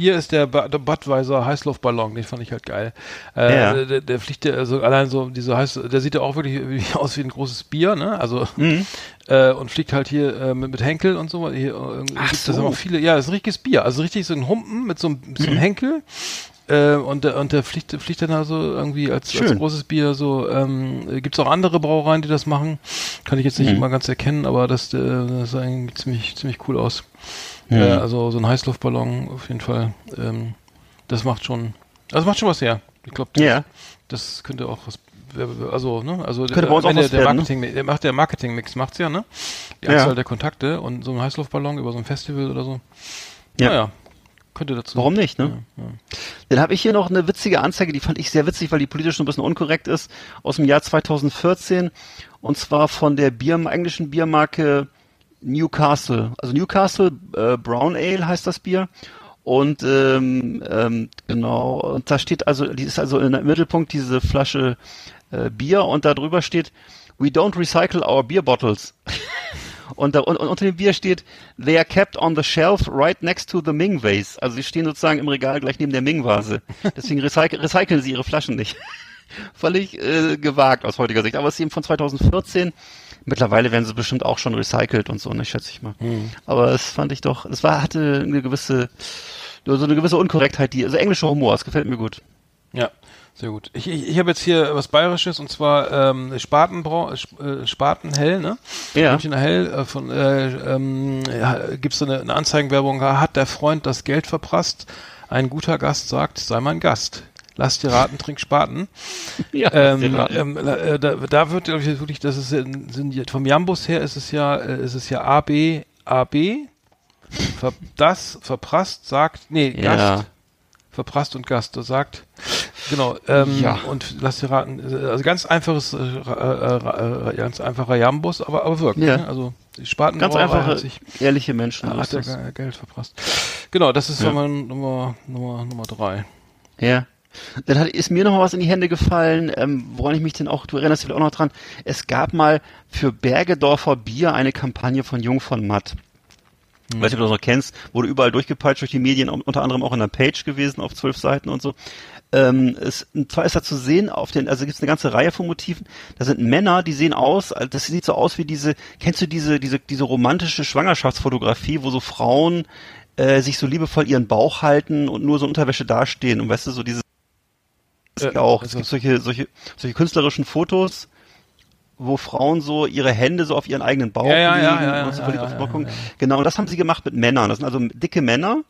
4 hier ist der, Bu- der Budweiser Heißluftballon, den fand ich halt geil. Äh, Ja. der, der fliegt ja, also allein so, diese heiß, der sieht ja auch wirklich [LAUGHS] aus wie ein großes Bier, ne? Also, Mhm. [LAUGHS] äh, und fliegt halt hier äh, mit, mit Henkel und so. Hier, äh, Ach so. das auch viele, ja, das ist ein richtiges Bier. Also richtig so ein Humpen mit so einem, mit so einem Henkel. Äh, und, der- und der fliegt, fliegt dann also irgendwie als, als großes Bier so, ähm, gibt es auch andere Brauereien, die das machen. Kann ich jetzt nicht Mhm. immer ganz erkennen, aber das, äh, das sah eigentlich ziemlich, ziemlich cool aus. Mhm. Äh, also so ein Heißluftballon auf jeden Fall. Ähm, das macht schon, das macht schon was her. Ich glaube, das, Ja. das könnte auch was, also, ne, also Könnte bei uns auch was der werden, ne? Marketing, der macht der Marketing-Mix macht's ja, ne? Die Ja. Anzahl der Kontakte und so ein Heißluftballon über so ein Festival oder so. Ja. Naja, könnte dazu. Warum nicht, ne? Dann habe ich hier noch eine witzige Anzeige, die fand ich sehr witzig, weil die politisch so ein bisschen unkorrekt ist, aus dem Jahr 2014 und zwar von der Bier, englischen Biermarke Newcastle. Also Newcastle äh, Brown Ale heißt das Bier. Und ähm, ähm, genau, und da steht also, die ist also im Mittelpunkt diese Flasche äh, Bier und da drüber steht, We don't recycle our beer bottles. [LAUGHS] Und, da, und, und unter dem Bier steht, they are kept on the shelf right next to the Ming vase. Also sie stehen sozusagen im Regal gleich neben der Ming Vase. [LAUGHS] Deswegen recyc recyceln sie ihre Flaschen nicht. [LAUGHS] Völlig äh, gewagt aus heutiger Sicht. Aber es ist eben von 2014. Mittlerweile werden sie bestimmt auch schon recycelt und so, ne, schätze ich mal. Aber es fand ich doch, es war, hatte eine gewisse, so eine gewisse Unkorrektheit, die, also englischer Humor, es gefällt mir gut. Ja, sehr gut. Ich, ich, ich habe jetzt hier was Bayerisches und zwar ähm, Spatenbrau, Sp- äh, Spatenhell, ne? Ja. Münchner Hell äh, von äh, ähm, ja, gibt's so eine, eine Anzeigenwerbung, hat der Freund das Geld verprasst? Ein guter Gast sagt, sei mein Gast. Lass dir raten, trink Spaten. [LAUGHS] Ja, Ähm, ähm, äh, da, da wird glaub ich, wirklich, das ist sind vom Jambus her ist es ja, äh, ist es ja AB, AB, ver, das verprasst sagt, nee, Ja. Gast, verprasst und Gast, das sagt, genau, ähm, Ja. und lass dir raten, äh, also ganz einfaches, äh, äh, äh, ganz einfacher Jambus, aber, aber wirkt, Ja. ne? also die Spaten Ganz einfache, sich, ehrliche Menschen. so hat. Ge- Geld verprasst. Genau, das ist Ja. Nummer, Nummer, Nummer, Nummer drei. Ja. Dann hat, ist mir noch mal was in die Hände gefallen, ähm, woran ich mich denn auch, du erinnerst dich vielleicht auch noch dran, es gab mal für Bergedorfer Bier eine Kampagne von Jung von Matt. Hm. Weiß nicht, ob du das noch kennst, wurde überall durchgepeitscht durch die Medien, unter anderem auch in der Page gewesen, auf zwölf Seiten und so. Ähm, es, und zwar ist da zu sehen, auf den, also gibt es eine ganze Reihe von Motiven. Da sind Männer, die sehen aus, das sieht so aus wie diese, kennst du diese, diese, diese romantische Schwangerschaftsfotografie, wo so Frauen äh, sich so liebevoll ihren Bauch halten und nur so Unterwäsche dastehen und weißt du, so diese es gibt Äh, auch. ist Es gibt das- solche, solche, solche künstlerischen Fotos, wo Frauen so ihre Hände so auf ihren eigenen Bauch Ja, ja, legen ja, ja, ja, und so ja, ja, auf den ja, gucken. ja. Genau, und das haben sie gemacht mit Männern. Das sind also dicke Männer,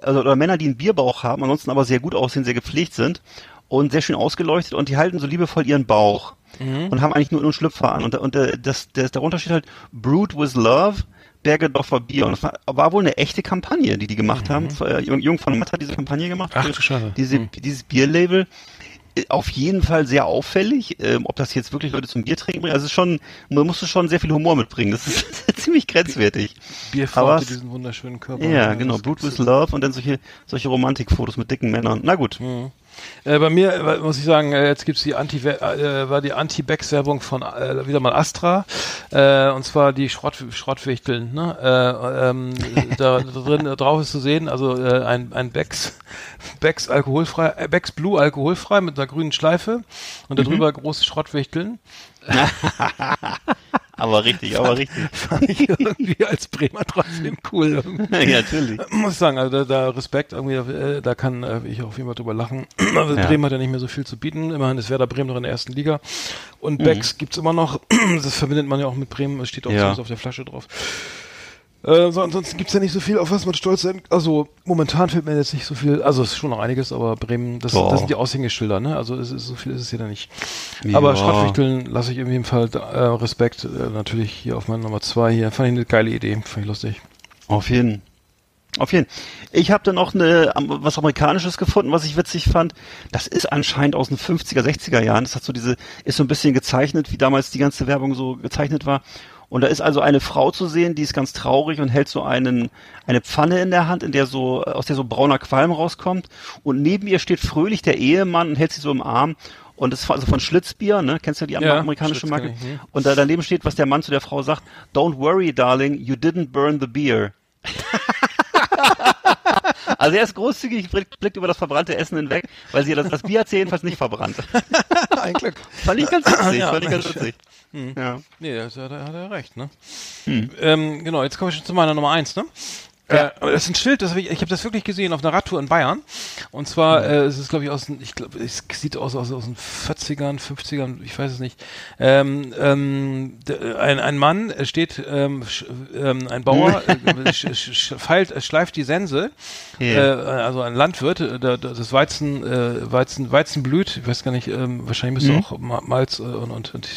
also oder Männer, die einen Bierbauch haben, ansonsten aber sehr gut aussehen, sehr gepflegt sind und sehr schön ausgeleuchtet und die halten so liebevoll ihren Bauch Mhm. und haben eigentlich nur, einen Schlüpfer an. Und, und äh, das, das, darunter steht halt Brewed with Love. Bergedorfer Bier. Und das war, war wohl eine echte Kampagne, die die gemacht haben. Äh, Jung, Jung von Matt hat diese Kampagne gemacht. Mhm. Ach für. Diese, Hm. Dieses Bierlabel auf jeden Fall sehr auffällig. Ähm, ob das jetzt wirklich Leute zum Bier trinken bringt, also es ist schon, man musste schon sehr viel Humor mitbringen. Das ist [LAUGHS] ziemlich grenzwertig. Aber Bierforte, es- diesen wunderschönen Körper. Ja, genau. gibt's- with Love und dann solche, solche Romantikfotos mit dicken Männern. Na gut. Äh, bei mir äh, muss ich sagen, äh, jetzt gibt's die Anti äh, war die Anti-Becks-Werbung von äh, wieder mal Astra äh, und zwar die Schrott Schrottwichteln. Ne? Äh, ähm, [LAUGHS] da, drin äh, drauf ist zu sehen, also äh, ein ein Becks Becks alkoholfrei, äh, Becks Blue alkoholfrei mit einer grünen Schleife und darüber große Schrottwichteln. [LAUGHS] Aber richtig, aber richtig. Fand ich irgendwie als Bremer trotzdem cool. Irgendwie. [LAUGHS] ja, natürlich. Muss ich sagen, also da, da Respekt irgendwie, äh, da kann äh, ich auf jeden Fall drüber lachen. [CLEARS THROAT] Also Ja. Bremen hat ja nicht mehr so viel zu bieten. Immerhin ist Werder Bremen noch in der ersten Liga. Und Mhm. Becks gibt's immer noch. [CLEARS THROAT] Das verbindet man ja auch mit Bremen. Es steht auch Ja. zumindest auf der Flasche drauf. Äh, so, ansonsten gibt's ja nicht so viel, auf was man stolz sein Also momentan fehlt mir jetzt nicht so viel. Also es ist schon noch einiges, aber Bremen, das, das sind die Aushängeschilder, ne? Also es ist, so viel ist es hier da nicht. Aber Ja. Schrottwichteln lasse ich in jedem Fall äh, Respekt. Äh, natürlich hier auf meine Nummer zwei hier. Fand ich eine geile Idee. Fand ich lustig. Auf jeden. Auf jeden. Ich habe dann noch eine, was Amerikanisches gefunden, was ich witzig fand. Das ist anscheinend aus den 50er, 60er Jahren. Das hat so diese, ist so ein bisschen gezeichnet, wie damals die ganze Werbung so gezeichnet war. Und da ist also eine Frau zu sehen, die ist ganz traurig und hält so einen, eine Pfanne in der Hand, in der so, aus der so brauner Qualm rauskommt. Und neben ihr steht fröhlich der Ehemann und hält sie so im Arm. Und das ist also von Schlitzbier, ne? Kennst du die Ja, amerikanische Marke? ich, hm. Und da daneben steht, was der Mann zu der Frau sagt. Don't worry, darling, you didn't burn the beer. [LAUGHS] Also er ist großzügig, blickt, über das verbrannte Essen hinweg, weil sie das, das Bier hat sie jedenfalls nicht verbrannt. [LAUGHS] Ein Glück. Fand ich ganz witzig, Ja, fand ich ganz Mensch. Witzig. Ja. Nee, da hat er, da hat er recht, ne? Hm. Ähm, genau, jetzt komme ich schon zu meiner Nummer eins, ne? Äh, aber das ist ein Schild, das hab ich, ich habe das wirklich gesehen auf einer Radtour in Bayern. Und zwar, äh, es ist glaube ich aus, ich glaube, es sieht aus aus, aus den 40ern, 50ern, ich weiß es nicht. Ähm, ähm, ein, ein Mann äh, steht, ähm, ähm, ein Bauer, [LAUGHS] äh, sch, sch, feilt, äh, schleift die Sense, Ja. äh, also ein Landwirt, äh, da, da, das Weizen, äh, Weizen, Weizen blüht, ich weiß gar nicht, ähm, wahrscheinlich müsste auch Ma- Malz äh, und, und, und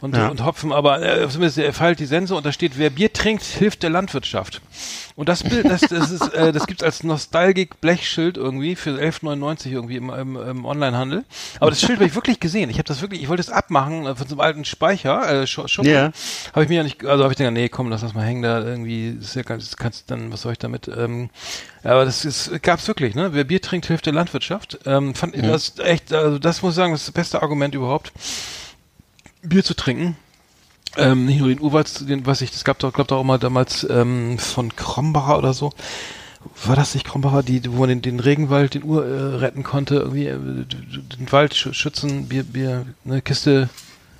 und, Ja. und Hopfen, aber äh, zumindest er feilt die Sense und da steht, wer Bier trinkt, hilft der Landwirtschaft. Und das Bild, das, das ist, äh, das gibt's als Nostalgik Blechschild irgendwie für 11,99 irgendwie im, im, im Onlinehandel. Aber das Schild habe ich wirklich gesehen. Ich habe das wirklich, ich wollte es abmachen äh, von so einem alten Speicher, äh, Schu- Schuppen. Ja. Habe ich mir ja nicht, also habe ich gedacht, nee, komm, lass das mal hängen da irgendwie. Das ist ja ganz, das kannst dann, was soll ich damit? Ähm, aber das ist, gab's wirklich, ne? Wer Bier trinkt, hilft der Landwirtschaft. Ähm, fand ich das echt, also das muss ich sagen, das ist das beste Argument überhaupt. Bier zu trinken. Ähm, nicht nur den Urwald, den, was ich, das gab doch, glaub doch auch mal damals ähm, von Krombacher oder so. War das nicht Krombacher, die, wo man den, den Regenwald, den Ur äh, retten konnte, irgendwie äh, den Wald sch schützen, Bier, Bier, eine Kiste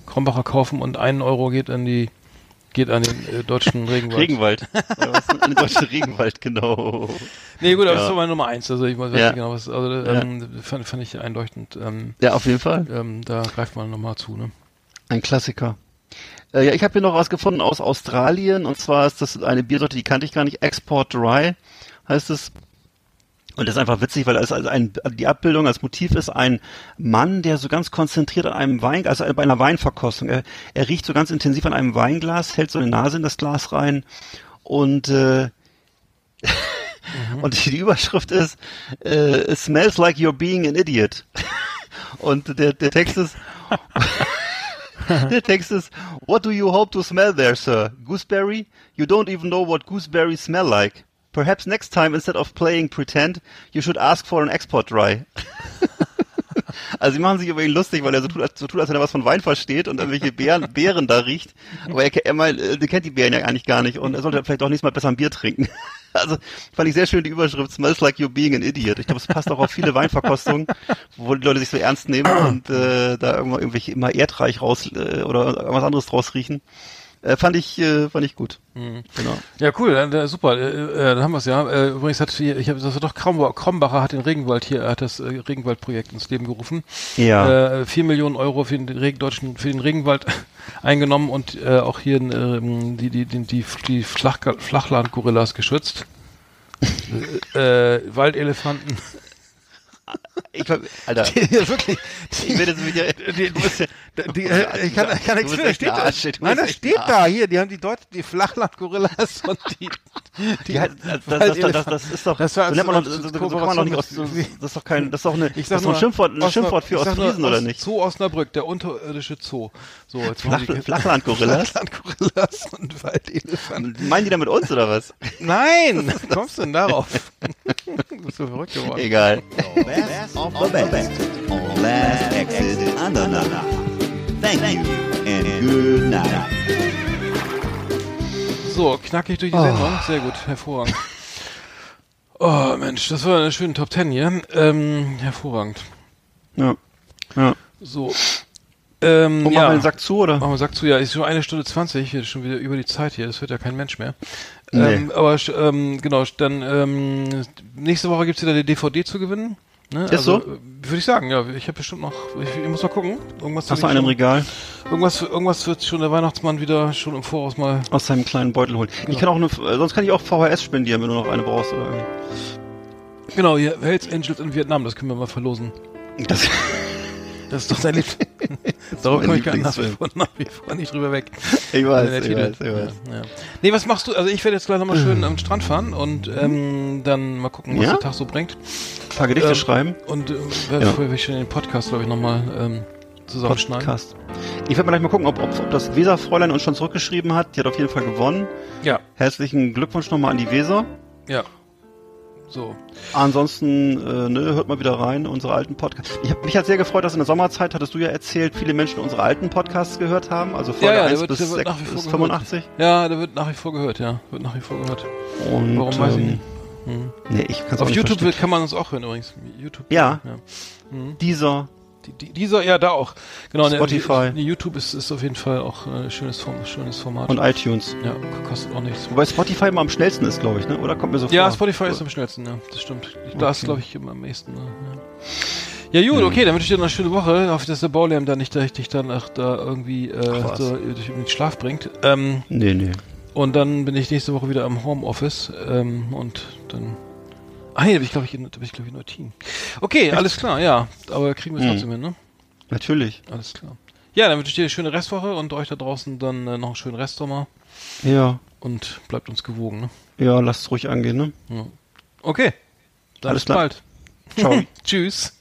Krombacher kaufen und einen Euro geht an die, geht an den äh, deutschen [LAUGHS] Regenwald. Regenwald. [LAUGHS] Oder was? Ein deutscher Regenwald, genau. Nee, gut, aber Ja. das war meine Nummer eins. Also ich weiß Ja. nicht genau, was, also ähm, fand, fand ich einleuchtend. Ähm, Ja, auf jeden Fall. ähm, da greift man nochmal zu, ne? Ein Klassiker. Äh, ja, ich habe hier noch was gefunden aus Australien und zwar ist das eine Biersorte, die kannte ich gar nicht, Export Dry heißt es. Und das ist einfach witzig, weil es also ein, die Abbildung als Motiv ist ein Mann, der so ganz konzentriert an einem Wein, also bei einer Weinverkostung, er, er riecht so ganz intensiv an einem Weinglas, hält so eine Nase in das Glas rein und äh, und die Überschrift ist äh, It smells like you're being an idiot. [LAUGHS] Und der, der Text ist [LAUGHS] Der Text ist, What do you hope to smell there, sir? Gooseberry? You don't even know what gooseberries smell like. Perhaps next time, instead of playing pretend, you should ask for an export dry. [LAUGHS] Also sie machen sich über ihn lustig, weil er so tut, als, so tut, als wenn er was von Wein versteht und irgendwelche Beeren, [LAUGHS] Beeren da riecht. Aber er, er, äh, der kennt die Beeren ja eigentlich gar nicht und er sollte vielleicht auch nächstes Mal besser ein Bier trinken. Also fand ich sehr schön die Überschrift Smells like you're being an idiot. Ich glaube, es passt auch auf viele Weinverkostungen, wo die Leute sich so ernst nehmen und äh, da irgendwann irgendwelche immer Erdreich raus äh, oder irgendwas anderes draus riechen. Äh, fand ich äh, fand ich gut. Genau. Ja, cool, dann, super, äh, äh, dann haben wir es ja. Äh, übrigens hat hier, ich habe das war doch Krombacher, Krombacher hat den Regenwald hier, hat das äh, Regenwaldprojekt ins Leben gerufen. Ja. Vier Millionen Euro für den Regen, deutschen, für den Regenwald [LAUGHS] eingenommen und auch hier ähm, die, die, die, die, die Flach, Flachlandgorillas geschützt. [LAUGHS] Waldelefanten. Ich, Alter, ja, wirklich. ich werde jetzt wieder. Die, die, äh, ich kann, ich kann nichts echt steht da. Arsch, Nein, das steht ein da hier. Die haben die Deut die Flachlandgorillas [LAUGHS] und die, die Ja, das, das, das, das, das ist doch, Das war so nennt man doch, so, so kann man doch nicht aus, das ist doch kein, das ist doch eine, Ich das sag ist doch ein nur, Schimpfwort, ein Schimpfwort für nur Ostfriesen, oder nicht? Zoo Osnabrück, der unterirdische Zoo. So, jetzt Flach, die- Flachlandgorillas? Flachlandgorillas und Waldelefanten. Meinen die da mit uns, oder was? Nein, [LAUGHS] kommst du denn darauf? [LAUGHS] du bist so verrückt geworden. Egal. Best of the best on Last Exit Andernach. Thank you and good night. So, knackig durch die Sendung. Sehr gut, hervorragend. Oh Mensch, das war eine schöne Top Ten hier. Ähm, hervorragend. Ja. Ja. So. Ähm, Und ja. machen wir den Sack zu, oder? Machen wir Sack zu, ja, ist schon eine Stunde zwanzig, hier ist schon wieder über die Zeit hier, das hört ja kein Mensch mehr. Nee. Ähm, aber ähm, genau, dann ähm, nächste Woche gibt's wieder die DVD zu gewinnen. Ne? Ist so? äh, Würde ich sagen, ja. Ich habe bestimmt noch, ich, ich muss mal gucken. Irgendwas Hast du einen im Regal? Irgendwas, irgendwas wird schon der Weihnachtsmann wieder schon im Voraus mal. Aus seinem kleinen Beutel holen. Ich kann auch eine, äh, sonst kann ich auch VHS spendieren, wenn du noch eine brauchst, oder? Genau, hier Hells Angels in Vietnam, das können wir mal verlosen. Das, Das ist doch dein. [LAUGHS] Darauf mein komme ich gar nach wie, vor, nach wie vor nicht drüber weg. ich weiß, ich Titel. weiß, ich weiß. Ja, ja. Nee, was machst du? Also ich werde jetzt gleich nochmal [CLEARS THROAT] schön am Strand fahren und ähm, dann mal gucken, was Ja? der Tag so bringt. Ein paar Gedichte Ähm, schreiben. Und äh, werde Ja. vorher schon den Podcast, glaube ich, nochmal ähm, zusammenschneiden. Podcast. Ich werde mal gleich mal gucken, ob, ob, ob das Weserfräulein uns schon zurückgeschrieben hat. Die hat auf jeden Fall gewonnen. Ja, Herzlichen Glückwunsch nochmal an die Weser. ja. So. Ansonsten, äh, ne, hört mal wieder rein, unsere alten Podcasts. Ich hab, mich hat sehr gefreut, dass in der Sommerzeit, hattest du ja erzählt, viele Menschen unsere alten Podcasts gehört haben, also Folge Ja, ja, der 1 wird- bis, der wird 6, nach wie vor bis gehört. 85. Ja, der wird nach wie vor gehört, ja. Wird nach wie vor gehört. Und, Warum weiß ich ähm, nicht. Nee, ich kann's Auf YouTube verstehen. kann man uns auch hören übrigens. YouTube. Ja. ja. Dieser, Die, die, dieser, ja, da auch. Genau, ne, Spotify. Die, YouTube ist, ist auf jeden Fall auch äh, ein schönes, Form, schönes Format. und iTunes. ja, kostet auch nichts. Wobei Spotify immer am schnellsten ist, glaube ich, ne? Oder kommt mir so Ja, vor? Spotify ist am schnellsten, ja, das stimmt. Da ist, Okay. glaube ich, immer am nächsten. Ne? Ja. ja, gut, okay, dann wünsche ich dir noch eine schöne Woche. Hoffe, dass der Baulärm da nicht richtig danach da irgendwie äh, Ach, so, durch den Schlaf bringt. Ähm, Nee, nee. und dann bin ich nächste Woche wieder am Homeoffice ähm, und dann. Ah, nee, da bin ich, glaube ich, in, da bin ich, glaube ich, in Neutin. Okay, alles klar, ja. Aber kriegen wir es Mhm. trotzdem hin, ne? Natürlich. Alles klar. Ja, dann wünsche ich dir eine schöne Restwoche und euch da draußen dann äh, noch einen schönen Restsommer Ja. und bleibt uns gewogen, ne? Ja, lasst es ruhig angehen, ne? Okay. Dann Alles bis klar. bald. Ciao. [LAUGHS] Tschüss.